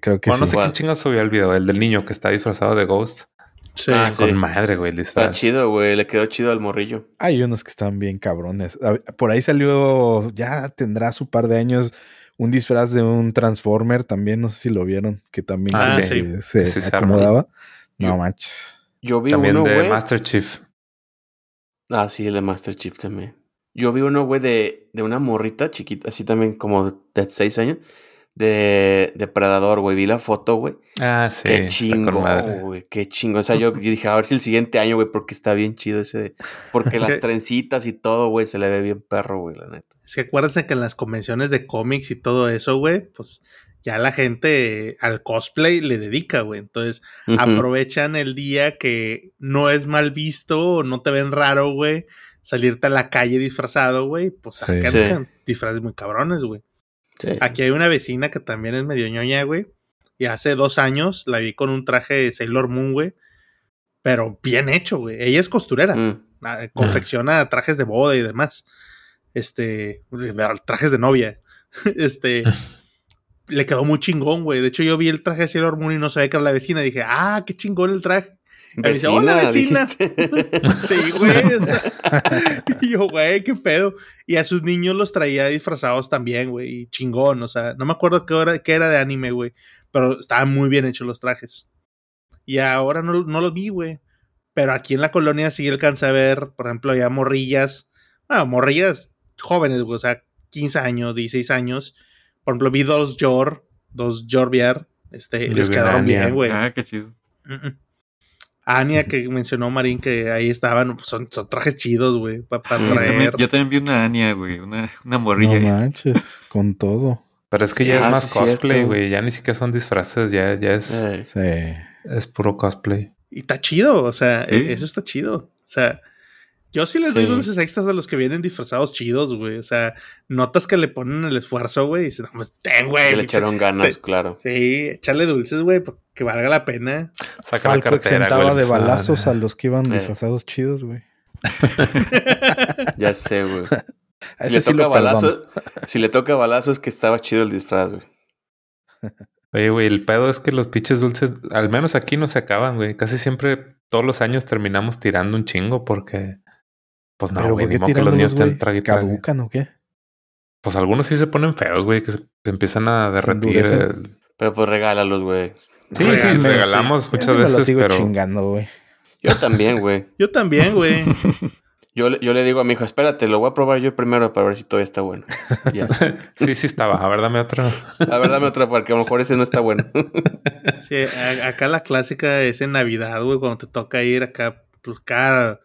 Creo que Bueno, no sí. sé quién ¿Cuál? chinga subió el video, el del niño que está disfrazado de Ghost. Sí. Ah, con madre, güey, el Está chido, güey. Le quedó chido al morrillo. Hay unos que están bien cabrones. Por ahí salió, ya tendrá su par de años, un disfraz de un Transformer también, no sé si lo vieron, que también Ah, sí. se acomodaba. No manches. Yo vi También uno, de güey. Master Chief. Ah, sí, el de Master Chief también. Yo vi uno, güey, de, de una morrita chiquita, así también como de 6 años, de Depredador, güey. Vi la foto, güey. Ah, sí, qué chingo, güey. Qué chingo. O sea, yo, yo dije, a ver si el siguiente año, güey, porque está bien chido ese de... Porque las trencitas y todo, güey, se le ve bien perro, güey, la neta. Es que acuérdense que en las convenciones de cómics y todo eso, güey, pues ya la gente al cosplay le dedica, güey. Entonces aprovechan el día que no es mal visto o no te ven raro, güey, salirte a la calle disfrazado, güey, pues sacan Sí. disfraces muy cabrones, güey. Sí. Aquí hay una vecina que también es medio ñoña, güey. Y hace dos años la vi con un traje de Sailor Moon, güey. Pero bien hecho, güey. Ella es costurera. Mm. Ah, confecciona trajes de boda y demás. Este, trajes de novia. Este, le quedó muy chingón, güey. De hecho, yo vi el traje de Sailor Moon y no sabía que era la vecina. Dije, ah, qué chingón el traje. Me dice, "Hola, vecina". Sí, güey. o sea, y yo, güey, qué pedo. Y a sus niños los traía disfrazados también, güey. Y chingón, o sea, no me acuerdo qué, hora, qué era de anime, güey. Pero estaban muy bien hechos los trajes. Y ahora no, no los vi, güey. Pero aquí en la colonia sí alcancé a ver, por ejemplo, ya morrillas. Bueno, morrillas jóvenes, güey. O sea, 15 años, 16 años. Por ejemplo, vi dos Jor, dos Jorviar. Este, les quedaron bien, güey. Ah, qué chido. Mm, mm. Ania, que mencionó Marín, que ahí estaban, pues, son, son trajes chidos, güey, para también, traer. yo también vi una Anya, güey, una, una No morrilla. ahí. manches, con todo. Pero es que ya Ah, es más sí, cosplay, güey. Ya ni siquiera son disfraces, ya, ya es, Sí. es puro cosplay. Y está chido, o sea, Sí. eso está chido. O sea, yo sí les doy Sí. dulces extras a los que vienen disfrazados chidos, güey. O sea, notas que le ponen el esfuerzo, güey, y dicen, no, pues, ten, güey. que le echaron ganas, te- claro. Sí, echarle dulces, güey, que valga la pena. Saca la Falco cartera, exentaba güey. de balazos a los que iban Eh. disfrazados chidos, güey. Ya sé, güey. Si le sí toca balazo, si le toca balazo es que estaba chido el disfraz, güey. Oye, güey, el pedo es que los pinches dulces, al menos aquí no se acaban, güey. Casi siempre, todos los años terminamos tirando un chingo porque, pues no, Pero güey, ¿por ni qué modo que los niños estén. ¿Caducan o qué? Pues algunos sí se ponen feos, güey, que se empiezan a derretir. el- Pero pues regálalos, güey. Sí, Regalos, sí, sí. regalamos muchas me lo veces, sigo pero chingando, güey. Yo también, güey. Yo también, güey. Yo, le- yo le digo a mi hijo, espérate, lo voy a probar yo primero para ver si todavía está bueno. Ya. sí, sí estaba. A ver, dame otro. A ver, dame otra porque a lo mejor ese no está bueno. Sí, acá la clásica es en Navidad, güey, cuando te toca ir acá, pues acá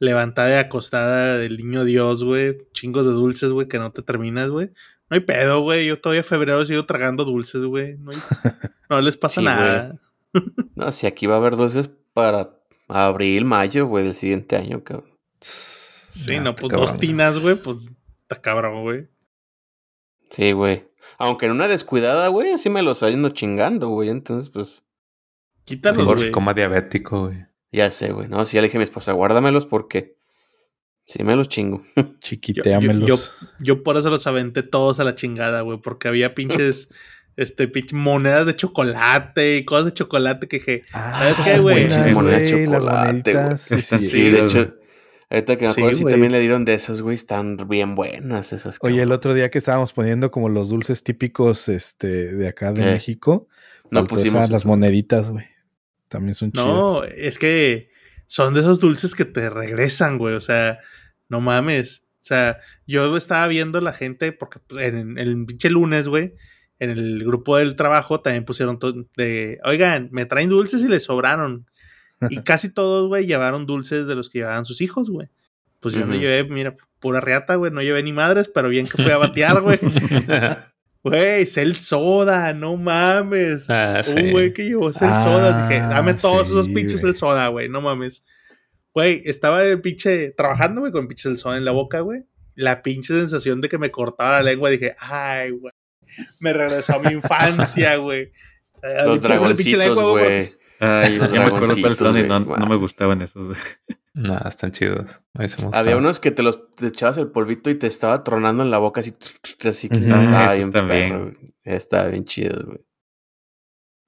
levantada y acostada del niño Dios, güey. Chingos de dulces, güey, que no te terminas, güey. No hay pedo, güey. Yo todavía en febrero sigo tragando dulces, güey. No, hay- no les pasa Sí, nada. No, si aquí va a haber dulces para abril, mayo, güey, del siguiente año, cabrón. Sí, no, pues cabrón. dos tinas, güey, pues está cabrón, güey. Sí, güey. Aunque en una descuidada, güey, así me los ando chingando, güey. Entonces, pues, Quítalos, Mejor güey. se coma diabético, güey. Ya sé, güey. No, si ya le dije a mi esposa, guárdamelos porque sí me los chingo. Chiquitéamelos. Yo, yo por eso los aventé todos a la chingada, güey, porque había pinches, este, pinche monedas de chocolate y cosas de chocolate que dije, Ah, ¿Sabes esas qué, güey? monedas de güey, chocolate, moneditas, sí, sí. Sí, de hecho, ahorita que me Sí, acuerdo, sí, güey. también le dieron de esas, güey. Están bien buenas esas. Oye, el otro día que estábamos poniendo como los dulces típicos este, de acá de Eh, México, no faltó pusimos esa- las moneditas, güey. También son no, chidas. es que son de esos dulces que te regresan, güey, o sea, no mames. O sea, yo estaba viendo la gente, porque pues, en, en el pinche lunes, güey, en el grupo del trabajo también pusieron de, oigan, me traen dulces y les sobraron. Y casi todos, güey, llevaron dulces de los que llevaban sus hijos, güey. Pues yo no Ujú. llevé, mira, pura reata, güey, no llevé ni madres, pero bien que fui a batear, güey. Güey, Cell Soda, no mames. ah, sí. Un güey que llevó Cell Ah, Soda. Dije, dame todos sí, esos pinches. Cell Soda, güey, no mames. Güey, estaba el pinche trabajando, güey, con pinche Cell Soda en la boca, güey. la pinche sensación de que me cortaba la lengua. Dije, ay, güey. Me regresó a mi infancia, güey. Los dragoncitos, lengua, güey. Ay, Los yo me acuerdo dragoncitos, cuál son y no, no me gustaban esos, güey. Nah, están chidos. Había unos que te los te echabas el polvito y te estaba tronando en la boca así, así que Ujú. estaba bien perro. Estaba bien chido, güey.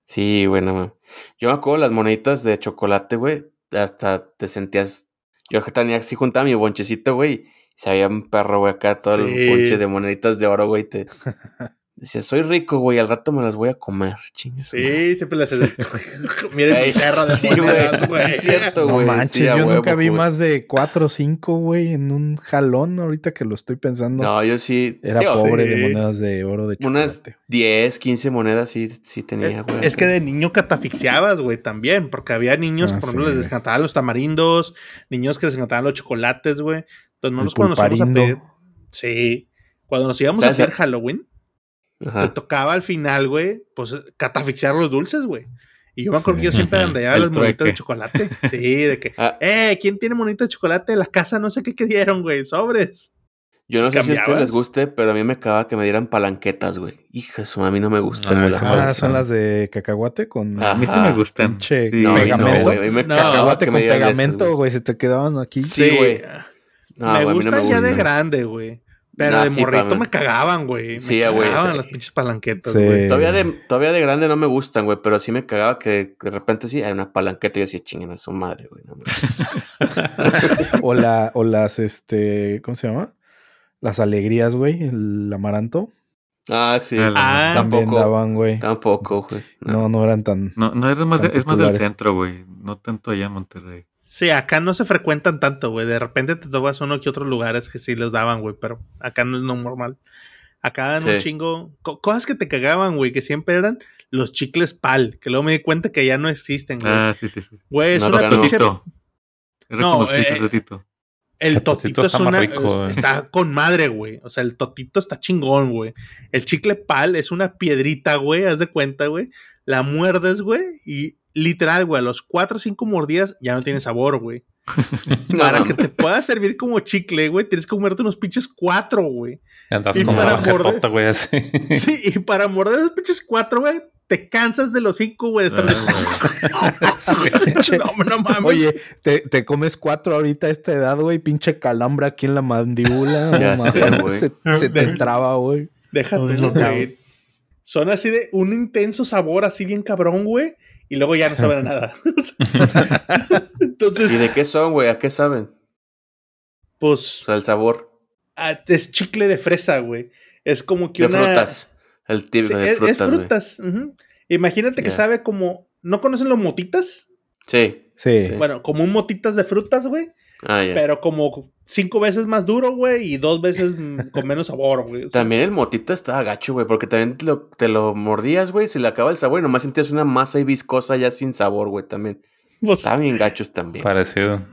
Sí, güey, no mames. Yo me acuerdo las moneditas de chocolate, güey. Hasta te sentías. Yo que tenía así juntaba mi bonchecito, güey. Y sabía un perro, güey, acá todo Sí. el bonche de moneditas de oro, güey. Te decía, soy rico, güey, al rato me las voy a comer. Su madre. Sí, siempre les hace. Miren mi cerro de sí, monedas, güey. Sí, es cierto, No güey. manches, Sí, yo huevo, nunca vi güey. más de cuatro o cinco, güey, en un jalón. Ahorita que lo estoy pensando. No, yo sí. Era digo, pobre sí. de monedas de oro de Unas chocolate. 10, 15 monedas sí, sí tenía, güey. Es que de niño catafixiabas, güey, también, porque había niños que, Ah, por ejemplo, sí. les encantaban los tamarindos, niños que les encantaban los chocolates, güey. Entonces, no El nos cuando nos íbamos a pedir. Sí. Cuando nos íbamos a hacer Halloween, te Ajá. tocaba al final, güey, pues catafixiar los dulces, güey. Y yo me acuerdo Sí. que yo siempre andaba El las moneditas de chocolate. Sí, de que, Ah, eh, ¿quién tiene moneditas de chocolate? La casa no sé qué que dieron, güey, sobres. yo no sé si a ustedes les guste, pero a mí me acaba que me dieran palanquetas, güey. Hija, su a mí no me gustan. Ah, las me Ah, gusta. son las de cacahuate con Ah, A mí sí me gustan. Pinche Sí, No, a mí pegamento. no, güey. A mí me No, cagaba cacahuate con me dieran esas, pegamento, güey. güey, se te quedaban aquí. Sí, güey. No, me güey, a mí no gustan me ya de grande, güey. Pero Nah, de sí, morrito me cagaban, güey. Me Sí, güey, cagaban sí. las pinches palanquetas, Sí. güey. Todavía de, todavía de grande no me gustan, güey, pero sí me cagaba que de repente sí hay una palanqueta y yo decía, chinguen a su madre, güey. no mames". O, la, o las, este, ¿cómo se llama? Las alegrías, güey, el amaranto. ah, sí. Ah, Ah, También tampoco. daban, güey. Tampoco, güey. No. No, no eran tan. No, no, es más, de- es más del centro, güey. No tanto allá en Monterrey. Sí, acá no se frecuentan tanto, güey. De repente te tomas uno que otros lugares que sí les daban, güey, pero acá no es no normal. Acá dan un chingo. co- cosas que te cagaban, güey, que siempre eran los chicles pal, que luego me di cuenta que ya no existen, güey. Ah, sí, sí, sí. Güey, es No, una no. pinche. No, como el eh, totito. El El totito totito es está más una. rico, está con madre, güey. O sea, el totito está chingón, güey. El chicle pal es una piedrita, güey. Haz de cuenta, güey. La muerdes, güey. Y literal, güey, a los cuatro o cinco mordidas ya no tiene sabor, güey. Para no, que te pueda servir como chicle, güey, tienes que comerte unos pinches cuatro, güey. Andas Y como para morder- jetota, güey, así. Sí, y para morder esos pinches cuatro, güey, te cansas de los cinco, güey. de estar- Pinche- no, no mames. Oye, te, te comes cuatro ahorita a esta edad, güey. Pinche calambra aquí en la mandíbula. Ya no sé, mames, güey. Se, se te traba, güey. Déjate, güey. Son así de un intenso sabor, así bien cabrón, güey. Y luego ya no saben a nada. ¿Y Entonces, de qué son, güey? ¿A qué saben? pues, O sea, el sabor ah, es chicle de fresa, güey. Es como que de una. frutas. El tipo Sí, de es, es frutas, frutas. Imagínate que sabe como. ¿No conocen los motitas? Sí. Sí. Sí. Bueno, como un motitas de frutas, güey. Ah. Pero como cinco veces más duro, güey. Y dos veces con menos sabor, güey. O sea, También el motita estaba gacho, güey, porque también te lo, te lo mordías, güey, se le acaba el sabor y nomás sentías una masa y viscosa ya sin sabor, güey, también. pues, Estaban bien gachos también. Parecido.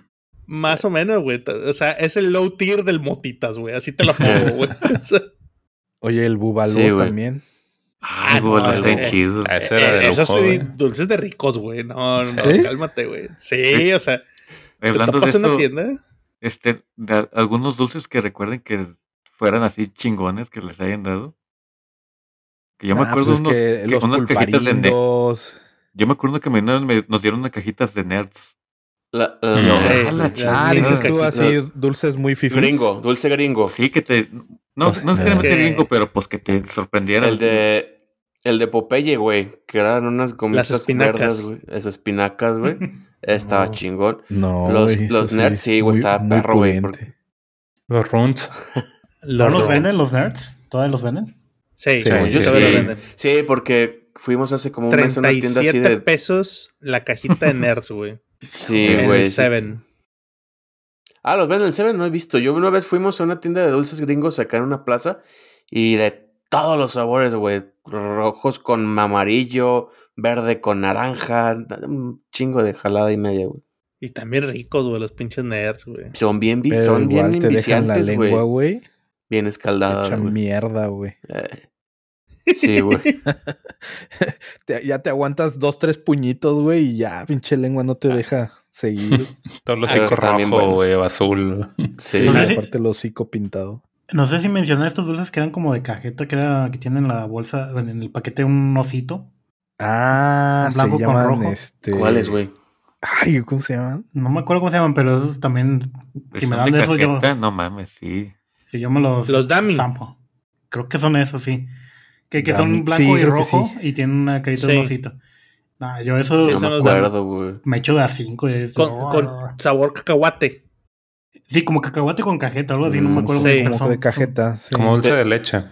más o menos, güey. O sea, es el low tier del motitas, güey. Así te lo pongo, güey. O sea, Oye, el bubalú Sí, también. Ah, Ay, güey, no, está eh, chido. Ese era Eh, de esos dulces de ricos, güey. No, no, ¿Sí? cálmate, güey. Sí, o sea, ¿te Hablando de eso, tienda? este, de algunos dulces que recuerden que fueran así chingones que les hayan dado. Que yo me Ah, acuerdo pues es unos, que que unas cajitas de nerds. Yo me acuerdo que me, me- nos dieron unas cajitas de nerds. La, No. la- Sí, la-. Ah, dices tú así, dulces muy fifís. Gringo, dulce gringo. Sí, que te. No, Pues, no necesariamente es que- gringo, pero pues que te sorprendieran. El de. El de Popeye, güey. Que eran unas gomitas espinacas. verdes, güey. Esas espinacas, güey. Estaba No. chingón. No, Los- güey, los nerds sí, güey, estaba muy perro, güey. Los runs. ¿No los venden los nerds? ¿Todavía los venden? Sí, Sí, sí, sí. lo venden. Sí, porque fuimos hace como un mes a una tienda así 37 de. pesos la cajita de nerds, güey. Sí, güey. Seven. Ah, los venden en Seven, no he visto. Yo una vez fuimos a una tienda de dulces gringos acá en una plaza y de todos los sabores, güey. Rojos con amarillo, verde con naranja, un chingo de jalada y media, güey. Y también ricos, güey, los pinches nerds, güey. Son bien, Pero son igual bien te dejan la lengua, güey. Bien escaldadas, Echan güey. mierda, güey. Eh, sí, güey. Ya te aguantas dos, tres puñitos, güey, y ya, pinche lengua no te deja seguir. Todo lo Pero hocico rojo, güey, azul. Sí. Sí, si- aparte el hocico pintado. No sé si mencioné estos dulces que eran como de cajeta, que era que tienen la bolsa, bueno, en el paquete un osito. Ah, se Blanco con llaman rojo. este. ¿Cuáles, güey? Ay, ¿cómo se llaman? No me acuerdo cómo se llaman, pero esos también, si me dan de esos, yo, No mames, sí. si yo me los... Los dummy. zampo. Creo que son esos, sí. Que, que son blanco Sí, y rojo sí. y tienen una carita de Sí. un osito. Nah, yo eso Sí, No me acuerdo, güey. me echo de a cinco. y es- Con, con sabor cacahuate. Sí, como cacahuate con cajeta, algo así, no me Mm, acuerdo. sí. cómo Como son. de cajeta. sí. Como dulce de leche.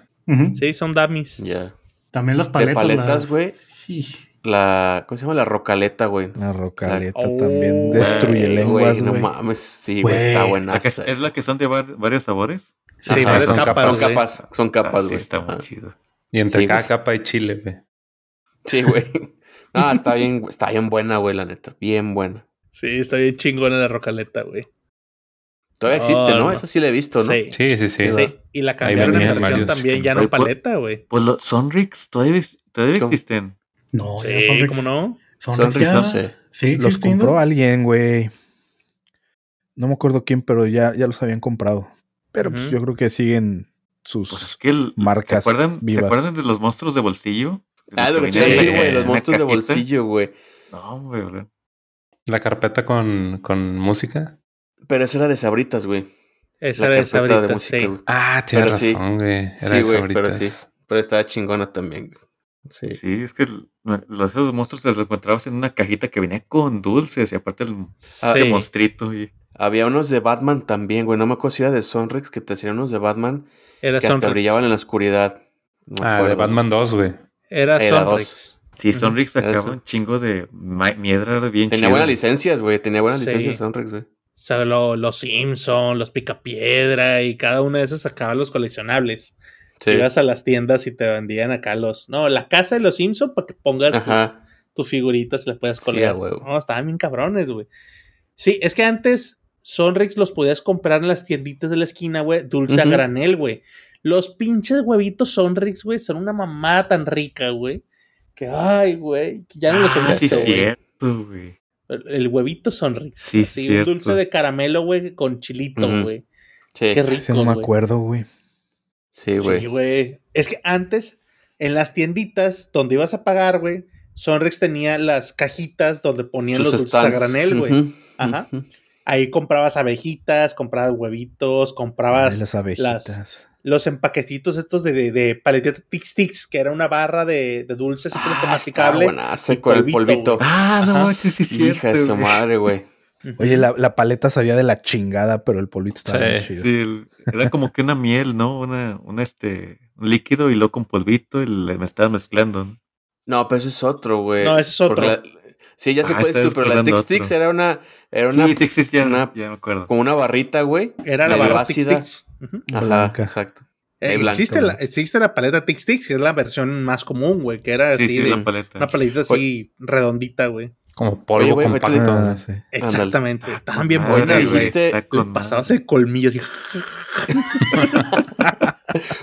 Sí, son dummies. Ya. También las De paletas. paletas, las- güey. Sí. La. ¿Cómo se llama? La rocaleta, güey. La rocaleta Oh, también destruye Güey, lenguas, No güey. mames, sí, güey, Güey, está buena. ¿Es la que son de var- varios sabores? Sí, Ajá, varias son capas, capas. Son güey. capas, son capas, Ah, sí, güey. está muy chido. Y entre Sí, cada güey. capa hay chile, güey. Sí, güey. No, está bien, está bien buena, güey, la neta. Bien buena. Sí, está bien chingona la rocaleta, güey. Todavía No, existe, ¿no? no. Esa sí la he visto, ¿no? Sí. Sí, sí, sí. Sí, Y la cambiaron en versión varios. también, ya no Oye, por- paleta, güey. Pues los Sonrix todavía, todavía existen. No, ya Sí, Sonrix- ¿cómo no? Sonrix Sonrix, ya- no sé. Sí, Los existiendo. compró alguien, güey. No me acuerdo quién, pero ya, ya los habían comprado. Pero pues yo creo que siguen sus. Pues es que el- Marcas ¿se acuerdan, vivas. ¿Se acuerdan de los monstruos de bolsillo? Ah, lo que te en- decía, güey, los monstruos de bolsillo, güey. No, ¿verdad? La carpeta con, con música. Pero esa era de sabritas, güey. Esa La era de sabritas, música, sí. Ah, tienes Pero sí. razón, güey. Era Sí, de güey, pero Sabritas. sí. Pero estaba chingona también, güey. Sí. Sí, es que los, esos monstruos los encontrabas en una cajita que venía con dulces y aparte el, Ah, el Sí. monstruito. Y, Había unos de Batman también, güey. No me acuerdo si era de Sonrix que te hacían unos de Batman Era que hasta Sonrix. brillaban en la oscuridad. No Ah, de. Batman 2, güey. Era Era Sonrix. sí, Sonrix sacaba un chingo de miedra bien Tenía buenas licencias, güey. Tenía buenas Sí. licencias Sonrix, güey. O sea, lo- los Simpson, los Picapiedra y cada una de esas sacaba los coleccionables. Sí. Ibas a las tiendas y te vendían acá los. No, la casa de los Simpson para que pongas tus, figuritas y las puedas Sí, colgar. a huevo. no, estaban bien cabrones, güey. Sí, es que antes Sonrix los podías comprar en las tienditas de la esquina, güey, dulce a granel, güey. Los pinches huevitos Sonrix, güey, son una mamada tan rica, güey. Que, ay, güey, que ya no los he Ah, sí, visto, güey. El, huevito Sonrix. Sí, Así, un cierto. dulce de caramelo, güey, con chilito, güey. Sí. Qué rico, no me acuerdo, güey. Sí, güey. Sí, güey. Es que antes, en las tienditas donde ibas a pagar, güey, Sonrix tenía las cajitas donde ponían Sus los dulces a granel, güey. Ajá. Ahí comprabas abejitas, comprabas huevitos, comprabas Ay, las abejitas. Los empaquetitos estos de, de, de paletita Tix Tix, que era una barra de, de dulces así como que Ah, y con el polvito. Ah, no, sí, sí, cierto. Hija de su madre, güey. Oye, la, la paleta sabía de la chingada, pero el polvito estaba Sí, bien chido. Sí, el- era como que una miel, ¿no? Una, una este, un líquido y luego con polvito y le me estaba mezclando. ¿no? No, pero ese es otro, güey. No, ese es otro. La- sí, ya sé Ah, cuál es tú, pero la Tix Tix era una, era una, sí, sí, sí, ya, una- ya me acuerdo. como una barrita, güey. Era la barra Tix. Tix. Ajá, exacto. Eh, existe, la, existe la paleta Tix Tix, que es la versión más común, güey, que era Sí, así sí, de la paleta. una paletita así redondita, güey. Como polvo ahorita compacto. Ah, sí. Exactamente. Ah, Estaban bien buenas, dijiste- pasabas el colmillo así.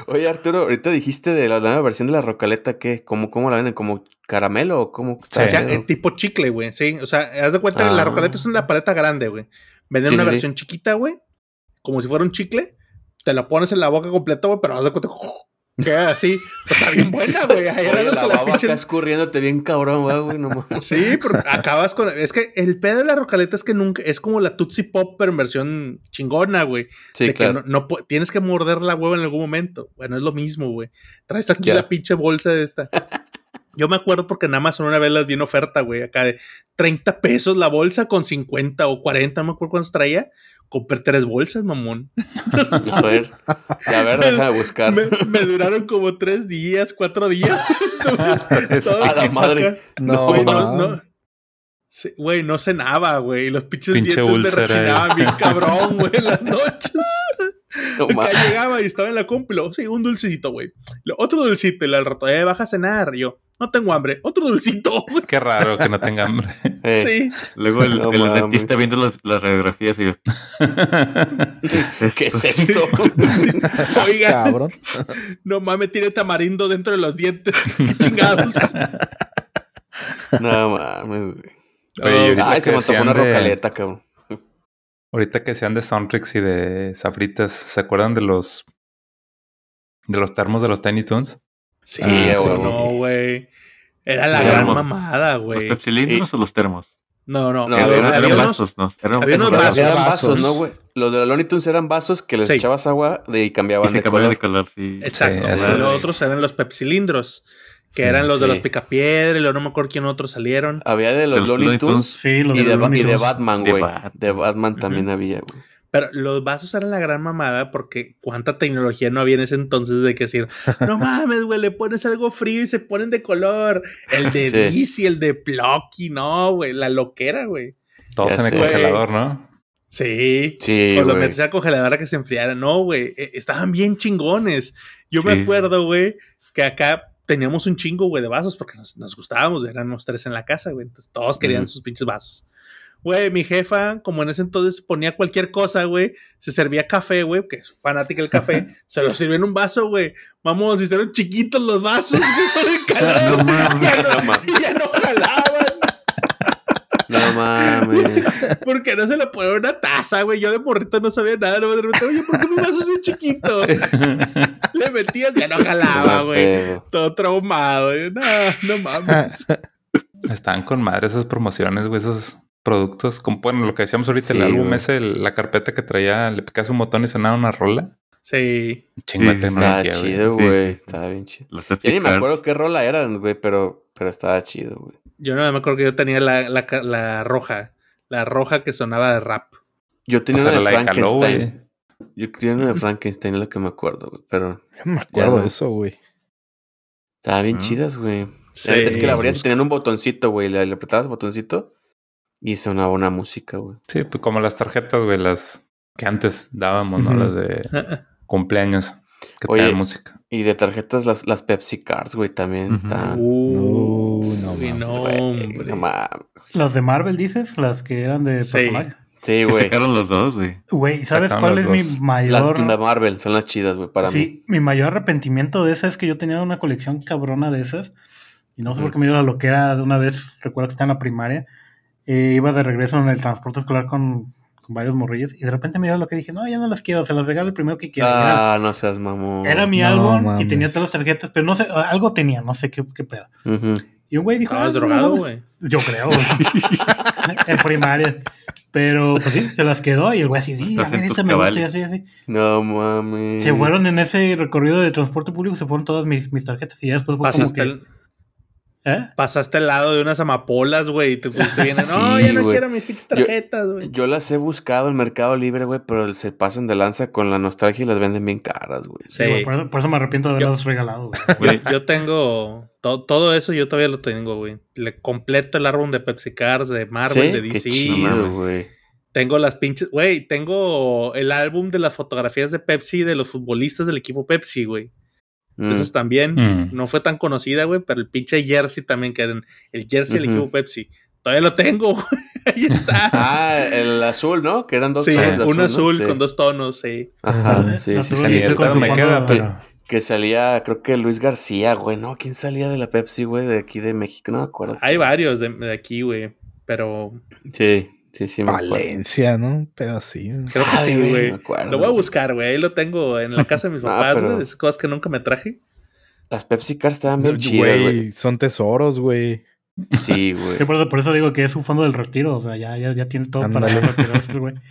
Oye, Arturo, ahorita dijiste de la nueva versión de la rocaleta, ¿qué? ¿Cómo, cómo la venden? ¿Como caramelo o cómo está? Sí. Ya, el tipo chicle, güey. Sí, o sea, haz de cuenta que la Ah. rocaleta es una paleta grande, güey. Venden Sí, una sí, sí. versión chiquita, güey. Como si fuera un chicle. Te la pones en la boca completa, güey, pero haz de cuenta que queda así. Pues está bien buena, güey. Ahí Oye, la con la baba pinche- acá escurriéndote bien cabrón, güey, güey, no. Sí, pero acabas con. Es que el pedo de la rocaleta es que nunca. Es como la Tootsie Pop, pero en versión chingona, güey. Sí, de claro. que no, tienes que morder la hueva en algún momento. Bueno, es lo mismo, güey. Traes aquí la pinche bolsa de esta. Yo me acuerdo porque en Amazon una vez las vi en oferta, güey. Acá de 30 pesos la bolsa con 50 o 40, no me acuerdo cuántos traía. Compré tres bolsas, mamón. A ver, a ver, déjame buscar. Me, me duraron como tres días, cuatro días. A la madre. No, Güey, no, no. Sí, Güey, no cenaba, güey. Los pinches Pinche dientes me eh. rechinaban bien cabrón, güey, en las noches. No llegaba y estaba en la luego, sí, un dulcecito, güey. Otro dulcito, y al rato, eh, baja a cenar. Y yo, no tengo hambre. Otro dulcito. Qué raro que no tenga hambre. Eh, Sí. Luego el, No el mames. dentista viendo las, las radiografías y yo, ¿Qué es esto? Oiga, Cabrón. no mames, tiene tamarindo dentro de los dientes. Qué chingados. no mames, güey. Oye, Ay, se que me antojó una de- rocaleta, cabrón. Ahorita que sean de Sonrix y de Sabritas, ¿se acuerdan de los De los termos de los Tiny Toons. Sí, Ah, güey. no, güey. Era la gran mamada, ¿Los güey. pepsilindros o los termos? No, no. No, había- eran- había eran unos- vasos, no. Eran había unos vasos. Eran vasos. ¿no, güey? Los de los Looney Tunes eran vasos que les Sí. echabas agua de, y Y cambiaban se de cambiaban color. de color, sí. Exacto. Y los otros eran los pepsilindros, que Sí, eran los de los picapiedra, y luego no me acuerdo quién otros salieron. Había de De los los Looney Looney Tunes Sí, los y de de, los Ba- y de Tunes. Batman, De güey. De Batman también había, güey. Pero los vasos eran la gran mamada porque cuánta tecnología no había en ese entonces de que decir, no mames, güey, le pones algo frío y se ponen de color. El de Sí. DC, el de Plucky, no, güey, la loquera, güey. Todos Ya en el congelador, ¿no? Sí. Sí, o lo metes a congeladora que se enfriara. No, güey. eh, Estaban bien chingones. Yo me acuerdo, güey, que acá teníamos un chingo, güey, de vasos porque nos, nos gustábamos. Éramos tres en la casa, güey. Entonces todos querían sus pinches vasos. Güey, mi jefa, como en ese entonces ponía cualquier cosa, güey, se servía café, güey, que es fanática del café, se lo sirvió en un vaso, güey. Vamos, hicieron chiquitos los vasos, güey, con el calor. No mames. No no, mames. ya no jalaban. No mames. Porque no se le ponía una taza, güey. Yo de morrito no sabía nada. No me pregunté, oye, ¿por qué mi vaso es un chiquito? Le metías, ya no jalaba, güey. Todo traumado. Yo, no, no mames. Están con madre esas promociones, güey, esos productos. Como bueno, lo que decíamos ahorita, el Sí, álbum güey. ese, el- la carpeta que traía, le picas un botón y sonaba una rola. Sí. Chingo Sí, güey. chido, güey. sí, sí. Estaba bien chido. Ya ni me acuerdo qué rola eran, güey, pero, pero estaba chido, güey. Yo no me acuerdo que yo tenía la, la, roja. La roja que sonaba de rap. Yo tenía O sea, una de la de Caló, Frankenstein. Yo tenía una de Frankenstein, es lo que me acuerdo, güey. Pero Yo no me acuerdo no. de eso, güey. estaba bien Ah. chidas, güey. Sí. es que la abrías y tenían un botoncito, güey. Le, le apretabas el botoncito y sonaba una música, güey. Sí, pues como las tarjetas, güey, las que antes dábamos, ¿no? Las de cumpleaños que Oye, música. Y de tarjetas, las, las Pepsi Cards, güey, también. Uh, no sí, mames, no, Güey, hombre. no mames. Las de Marvel, dices, las que eran de Sí. personaje. Sí, güey. sacaron los dos, güey. Güey, ¿sabes Sacaron cuál es mi dos. Las mayor. de Marvel son las chidas, güey, para mí. sí, mi mayor arrepentimiento de esa es que yo tenía una colección cabrona de esas. Y no sé por qué me dio la loquera de una vez, recuerdo que estaba en la primaria. Eh, iba de regreso en el transporte escolar con, con varios morrillos. Y de repente me lo que dije, no, ya no las quiero, se las regalo el primero que quiera. Era- Ah, no seas mamón. Era mi No álbum y tenía todas las tarjetas, pero no sé, algo tenía, no sé qué, qué pedo. Y un güey dijo, "Ah, drogado, güey. Yo creo, güey. en primaria. Pero pues sí, se las quedó y el güey así, sí, a en esta me gusta y así, así. No mames. Se fueron en ese recorrido de transporte público, se fueron todas mis, mis tarjetas y ya después fue como Pasaste, que... el- ¿Eh? pasaste al lado de unas amapolas, güey. Y te pusiste bien. Sí, no, ya no quiero mis pinches tarjetas, güey. Yo las he buscado en Mercado Libre, güey, pero se pasan de lanza con la nostalgia y las venden bien caras, güey. Sí, por, eso, por eso me arrepiento de haberlas regalado. güey. Yo tengo to- todo eso, yo todavía lo tengo, güey. Le completo el álbum de Pepsi Cars, de Marvel, de Qué DC. güey. Tengo las pinches, güey, tengo el álbum de las fotografías de Pepsi de los futbolistas del equipo Pepsi, güey. Mm. Esas también. Mm. No fue tan conocida, güey, pero el pinche jersey también, que eran el jersey del equipo Pepsi. Todavía lo tengo, güey. Ahí está. Ah, el azul, ¿no? Que eran dos sí, tonos de un ¿no? azul Sí. con dos tonos, sí. Ajá, sí, sí, Azul sí. me queda, pero... Que salía, creo que Luis García, güey, ¿no? ¿Quién salía de la Pepsi, güey? De aquí de México, no me acuerdo. Hay varios de, de aquí, güey. Pero Sí, sí, sí, me. Valencia, ¿no? Pero así. creo que sí, güey. Lo voy a buscar, güey. Ahí lo tengo en la casa de mis Ah, papás, güey. Esas cosas que nunca me traje. Las Pepsi Cars estaban bien chidas, güey. Güey, son tesoros, güey. Sí, güey. Sí, por, eso, por eso digo que es un fondo del retiro. O sea, ya, ya, ya tiene todo Ándale. para retirarse el güey.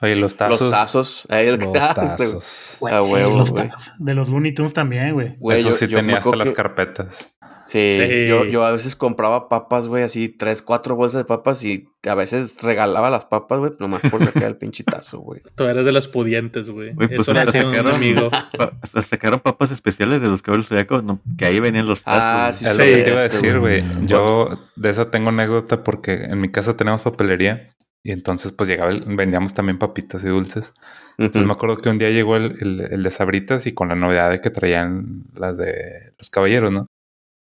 Oye, los tazos. Los tazos. Los güey. tazos. Güey, A huevo, los güey. tazos de los Looney Tunes también, güey. Eso yo- sí yo tenía hasta las que- carpetas. Sí, Sí. Yo, yo a veces compraba papas, güey, así tres, cuatro bolsas de papas y a veces regalaba las papas, güey, nomás por sacar el pinche tazo, güey. Tú eres de los pudientes, güey. Pues Eso le hasta hacía un sacaron, amigo. hasta sacaron papas especiales de los caballos zodiacos, no, que ahí venían los tazos. Ah, sí, Es Sí. lo que te iba a decir, güey. Yo de esa tengo anécdota porque en mi casa tenemos papelería y entonces pues llegaba, el- vendíamos también papitas y dulces. Entonces me acuerdo que un día llegó el, el, el de Sabritas y con la novedad de que traían las de los caballeros, ¿no?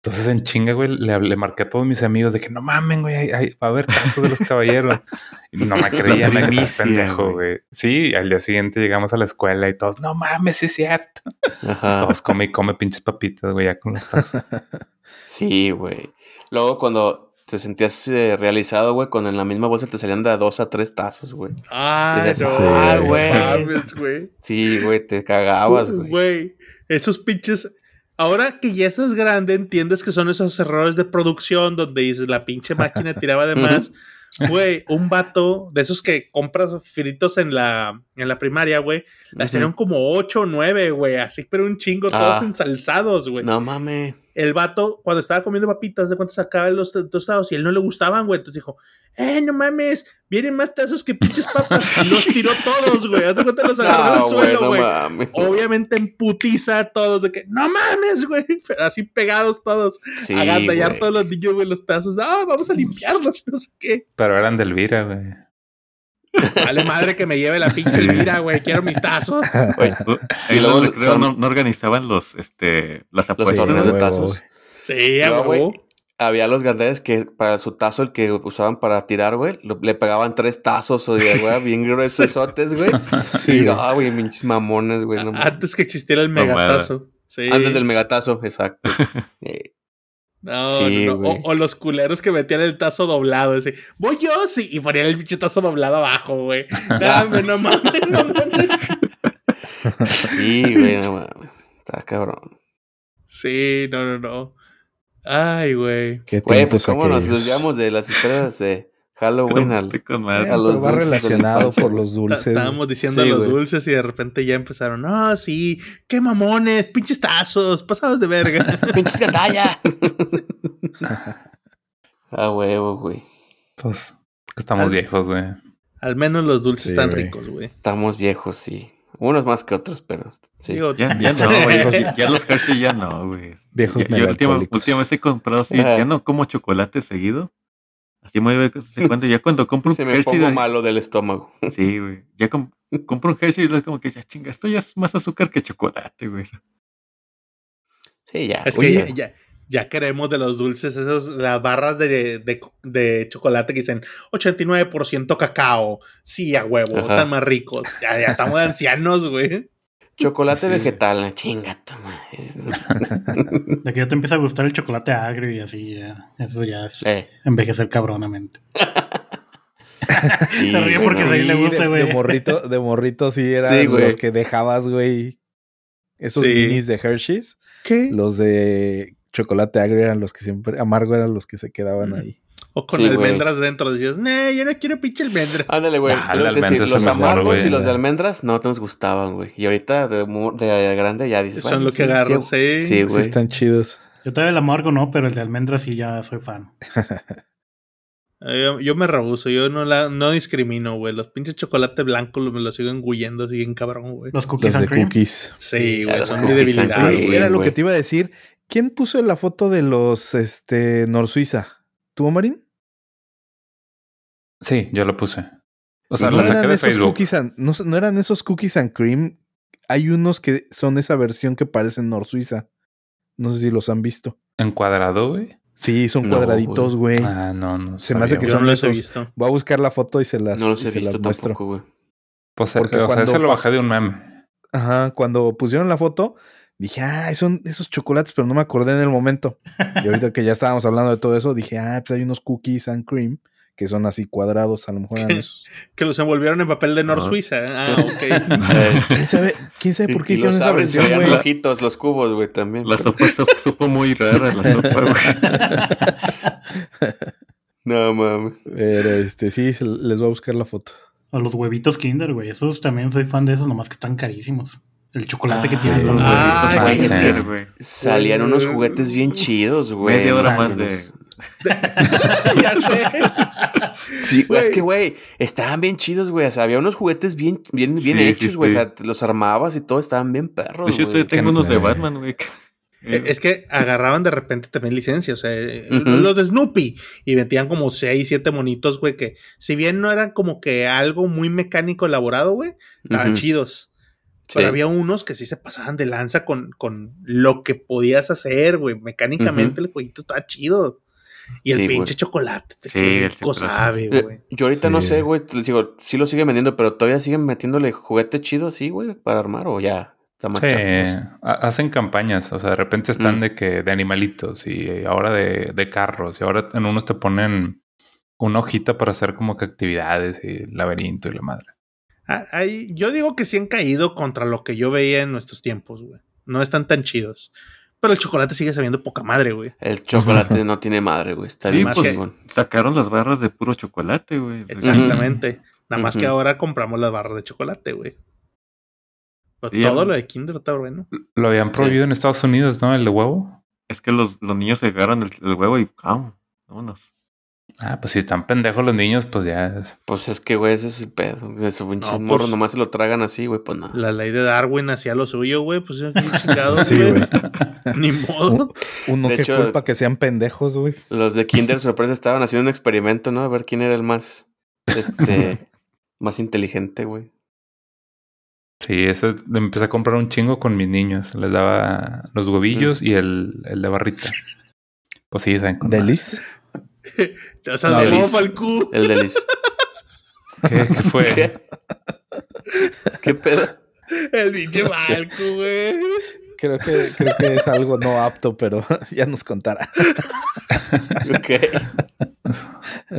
Entonces en chinga, güey, le, le marqué a todos mis amigos de que no mamen, güey, hay- hay- va a haber tazos de los caballeros. Y no me creían, que estás primicia, pendejo, güey. güey. Sí, al día siguiente llegamos a la escuela y todos, no mames, sí es cierto. Ajá. Todos come y come pinches papitas, güey, ya con los tazos. Sí, güey. Luego cuando te sentías eh, realizado, güey, cuando en la misma bolsa te salían de a dos a tres tazos, güey. Ah, Dices, no. "Ah, no güey". Sí, güey, te cagabas, güey. Güey. Esos pinches. Ahora que ya estás grande, entiendes que son esos errores de producción donde dices la pinche máquina tiraba de más. Güey, un vato de esos que compras fritos en la, en la primaria, güey, las Ujú. tenían como 8 o 9, güey, así, pero un chingo, todos Ah. ensalzados, güey. No mames. El vato, cuando estaba comiendo papitas, de cuánto sacaba los to- tostados y él no le gustaban, güey. Entonces dijo, eh, no mames, vienen más tazos que pinches papas. Y los tiró todos, güey. De cuenta los agarró No, del güey, suelo, no güey. mames. Obviamente en putiza a todos, de que, no mames, güey. Pero así pegados todos. Sí, a todos los niños, güey, los tazos. Ah, vamos a limpiarlos, no sé qué. Pero eran de Elvira, güey. Vale madre que me lleve la pinche Elvira, güey. Quiero mis tazos. Y ahí luego no, creo son- no, no organizaban los, este, las Los apuestas. de tazos. Sí, güey. Había los grandes que para su tazo, el que usaban para tirar, güey, le pegaban tres tazos o de güey, bien gruesotes, güey. Sí, y no, güey, pinches mamones, güey. no. Antes que existiera el megatazo. Sí. Antes del megatazo, exacto. No, Sí, no, no. O, o los culeros que metían el tazo doblado. Así, voy yo, sí. Y ponían el pinche tazo doblado abajo, güey. Dame, no mames, no mames. sí, güey, no mames. Está cabrón. Sí, no, no, no. Ay, güey. Qué Güey, pues cómo nos aquellos. desviamos de las historias de Halloween al... Con madre. a los va dulces relacionado por los dulces. Estábamos diciendo Sí, los güey. dulces y de repente ya empezaron. No, sí, qué mamones, pinches tazos, pasados de verga. ¡Pinches gandallas! A huevo, güey. Entonces, estamos Al- viejos, güey. Al menos los dulces Sí, están güey. ricos, güey. Estamos viejos, sí. Unos más que otros, pero sí. Digo, Ya, ya no, güey. Ya, ya los Hershey ya no, güey. Viejos Ya- Yo última, melalcohólicos. última vez he comprado, sí, ya no como chocolate seguido. Así vez en cuando. Ya cuando compro un Se me pongo malo del estómago. sí, güey. Ya com- compro un Hershey y es como que ya chinga, esto ya es más azúcar que chocolate, güey. Sí, ya. Es que ya, ya, ya queremos de los dulces, esos, las barras de, de, de chocolate que dicen 89% cacao. Sí, a huevo, Ajá. están más ricos. Ya, ya estamos de ancianos, güey. Chocolate Sí. vegetal, chinga tu madre. De que ya te empieza a gustar el chocolate agrio y así, ya. Eso ya es Eh, envejecer cabronamente. sí, Se ríe porque de ahí le Sí, gusta, de, güey. de morrito, de morrito sí eran Sí, los que dejabas, güey. Esos Sí. minis de Hershey's. ¿Qué? Los de chocolate agrio eran los que siempre, amargo eran los que se quedaban Mm. ahí. O con Sí, güey. almendras dentro. Decías, no, yo no quiero pinche almendra. Ándale, güey. Ah, los amargos güey. y los de almendras no nos gustaban, güey. Y ahorita de, de grande ya dices. Son bueno, lo que sí, agarro, sí. sí. Sí, Sí, güey. están chidos. Yo todavía el amargo no, pero el de almendra sí ya soy fan. Eh, Yo, yo me rehuso, yo no la no discrimino, güey. Los pinches chocolate blanco lo- me los sigo engullendo, siguen cabrón, güey. Los cookies Los and de cream. cookies. Sí, Ya, güey, son de debilidad, cream. güey. Era lo güey. que te iba a decir. ¿Quién puso la foto de los este Nor Suiza? ¿Tú, Marín? Sí, yo lo puse. O sea, ¿No lo saqué eran de esos Facebook. cookies and- no, no eran esos cookies and cream. Hay unos que son esa versión que parecen Nor Suiza. No sé si los han visto. ¿Encuadrado, güey? Sí, son No, cuadraditos, güey. Ah, no, no. Se me hace que Yo son no los he visto. Voy a buscar la foto y se las, No los he visto muestro. tampoco, güey. Pues, porque o sea, cuando ese lo bajé de un meme. Ajá, cuando pusieron la foto, dije, ah, son esos chocolates, pero no me acordé en el momento. Y ahorita que ya estábamos hablando de todo eso, dije, ah, pues hay unos cookies and cream que son así cuadrados, a lo mejor eran esos. Que los envolvieron en papel de Nor Ah. Suiza. Ah, ok. ¿Quién sabe, quién sabe por qué y hicieron los esa versión, güey? rojitos los cubos, güey, también. La sopa su- supo muy rara, la sopa, güey. No mames. Pero este, sí, les voy a buscar la foto. O los huevitos Kinder, güey. Esos también soy fan de esos, nomás que están carísimos. El chocolate que Ah, tiene todo. Ah, Ay, güey, es que salían unos juguetes bien chidos, güey. Media hora más de. ya sé. Sí, güey, es que, güey, estaban bien chidos, güey. O sea, había unos juguetes bien, bien, bien Sí, hechos, sí, güey. sí. O sea, los armabas y todo, estaban bien perros, güey. te- tengo unos de. Batman, güey. Eh, Es que agarraban de repente también licencias, o sea, Ujú. los de Snoopy y metían como 6, 7 monitos, güey, que si bien no eran como que algo muy mecánico elaborado, güey, estaban chidos. Sí. Pero había unos que sí se pasaban de lanza con, con lo que podías hacer, güey. Mecánicamente el jueguito estaba chido. Y el Sí, pinche chocolate, te Sí, qué rico chocolate. sabe, güey. Yo ahorita no sé, güey. Les digo, sí lo siguen vendiendo, pero todavía siguen metiéndole juguete chido así, güey, para armar o ya. Está más Sí, hacen campañas, o sea, de repente están Mm. de que de animalitos y ahora de, de carros y ahora en unos te ponen una hojita para hacer como que actividades y laberinto y la madre. Ah, yo digo que sí han caído contra lo que yo veía en nuestros tiempos, güey. No están tan chidos. Pero el chocolate sigue sabiendo poca madre, güey. El chocolate no tiene madre, güey. Está Sí, bien pues, chingón. Sacaron las barras de puro chocolate, güey. Exactamente. Nada más que ahora compramos las barras de chocolate, güey. Pero Sí, todo lo de Kinder está bueno. Lo habían prohibido en Estados Unidos, ¿no? El de huevo. Es que los, los niños se agarran el, el huevo y ¡pam! Vámonos. Ah, pues si están pendejos los niños, pues ya. Pues es que, güey, ese es el pedo. Esos pinches No, morros pues- nomás se lo tragan así, güey, pues no. La ley de Darwin hacía lo suyo, güey. Pues qué chingados, Sí, güey. Ni modo. Uno De que hecho- culpa que sean pendejos, güey. Los de Kinder Sorpresa estaban haciendo un experimento, ¿no? A ver quién era el más, este, más inteligente, güey. Sí, ese empecé a comprar un chingo con mis niños. Les daba los huevillos y el, el de barrita. Pues sí, saben con madre. O sea, No, de Liz. Falcú. El delis. ¿Qué, qué fue? ¿Qué? ¿Qué pedo? El pinche Falcú, güey. Creo que, creo que es algo no apto, pero ya nos contará. Ok.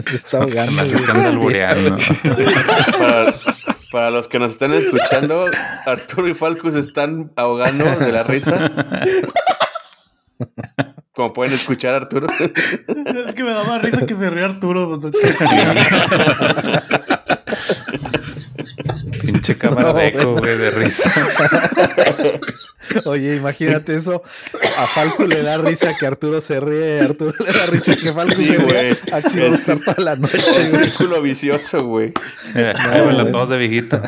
Se está Se ahogando. me hace güey. que anda albureando. Para, para los que nos están escuchando, Arturo y Falco se están ahogando de la risa. Como pueden escuchar, Arturo. Es que me da más risa que se ríe Arturo. pues, Pinche cámara No, de eco, güey. de risa. Oye, imagínate eso. A Falco le da risa que Arturo se ríe, a Arturo le da risa que Falco Sí, se ríe. Aquí vamos a estar toda la noche. El güey. círculo vicioso, güey. Ahí güey. las dos de viejito.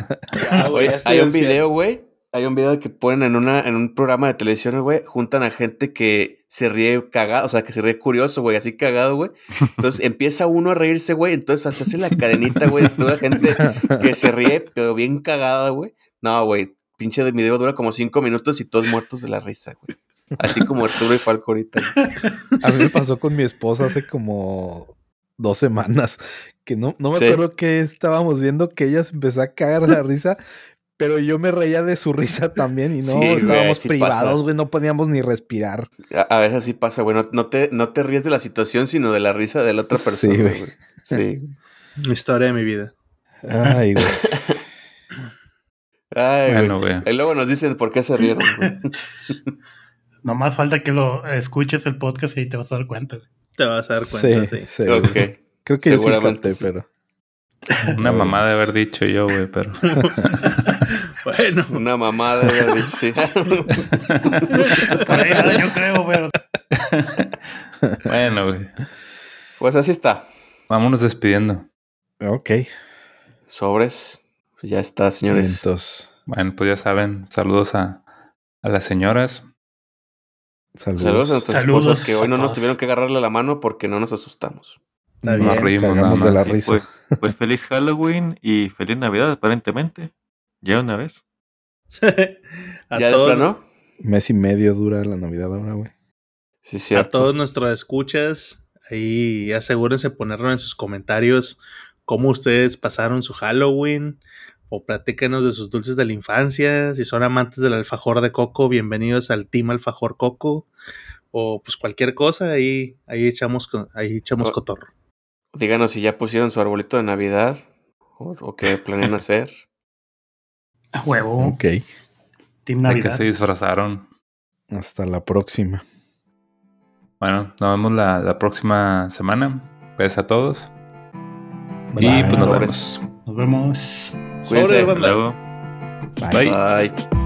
Ah, estoy hay un video, güey. Hay un video que ponen en una en un programa de televisión, güey. Juntan a gente que se ríe cagado, o sea, que se ríe curioso, güey, así cagado, güey. Entonces empieza uno a reírse, güey. Entonces se hace la cadenita, güey, de toda la gente que se ríe, pero bien cagada, güey. No, güey. Pinche de video dura como cinco minutos y todos muertos de la risa, güey. Así como Arturo y Falco ahorita. güey. A mí me pasó con mi esposa hace como dos semanas, que no, no me Sí. acuerdo qué estábamos viendo, que ella se empezó a cagar de la risa, pero yo me reía de su risa también y no, Sí, estábamos sí privados, güey, no podíamos ni respirar. A, a veces así pasa, güey. No, no te, no te ríes de la situación, sino de la risa de la otra Sí, persona, güey. güey. Sí. Historia de mi vida. Ay, güey. Ay, Bueno, güey. Y luego nos dicen por qué se rieron. Nomás falta que lo escuches el podcast y te vas a dar cuenta. güey. Te vas a dar cuenta, sí. Sí, sí, güey. Ok. Creo que yo sí Seguramente capté, sí. pero. Una mamá de haber dicho yo, güey, pero. Bueno, Una mamada, de haber dicho, sí. Por ahí nada, yo creo, pero Bueno, güey. Pues así está. Vámonos despidiendo. Ok. Sobres. Pues ya está, señores. Entonces, Bueno, pues ya saben, saludos a, a las señoras. saludos. Saludos a nuestras Saludos esposas que hoy no nos tuvieron que agarrarle la mano porque no nos asustamos. Está Nos bien. reímos cagamos nada de la más, risa. Pues, pues feliz Halloween y feliz Navidad, aparentemente. Ya una vez. a, ¿Ya de todos, plano? Mes y medio dura la Navidad ahora, güey. Sí, a cierto. todos nuestros escuchas, ahí asegúrense de ponerlo en sus comentarios cómo ustedes pasaron su Halloween o platíquenos de sus dulces de la infancia. Si son amantes del alfajor de coco, bienvenidos al Team Alfajor Coco. O pues cualquier cosa, ahí, ahí echamos, ahí echamos cotorro. Díganos si ya pusieron su arbolito de Navidad o, o qué planean hacer. a huevo. Ok. Team De que Navidad. se disfrazaron. Hasta la próxima. Bueno, nos vemos la, la próxima semana. Gracias a todos. y pues nos vemos. Nos vemos. Cuídense. Sobre, banda. Luego. Bye. Bye. Bye.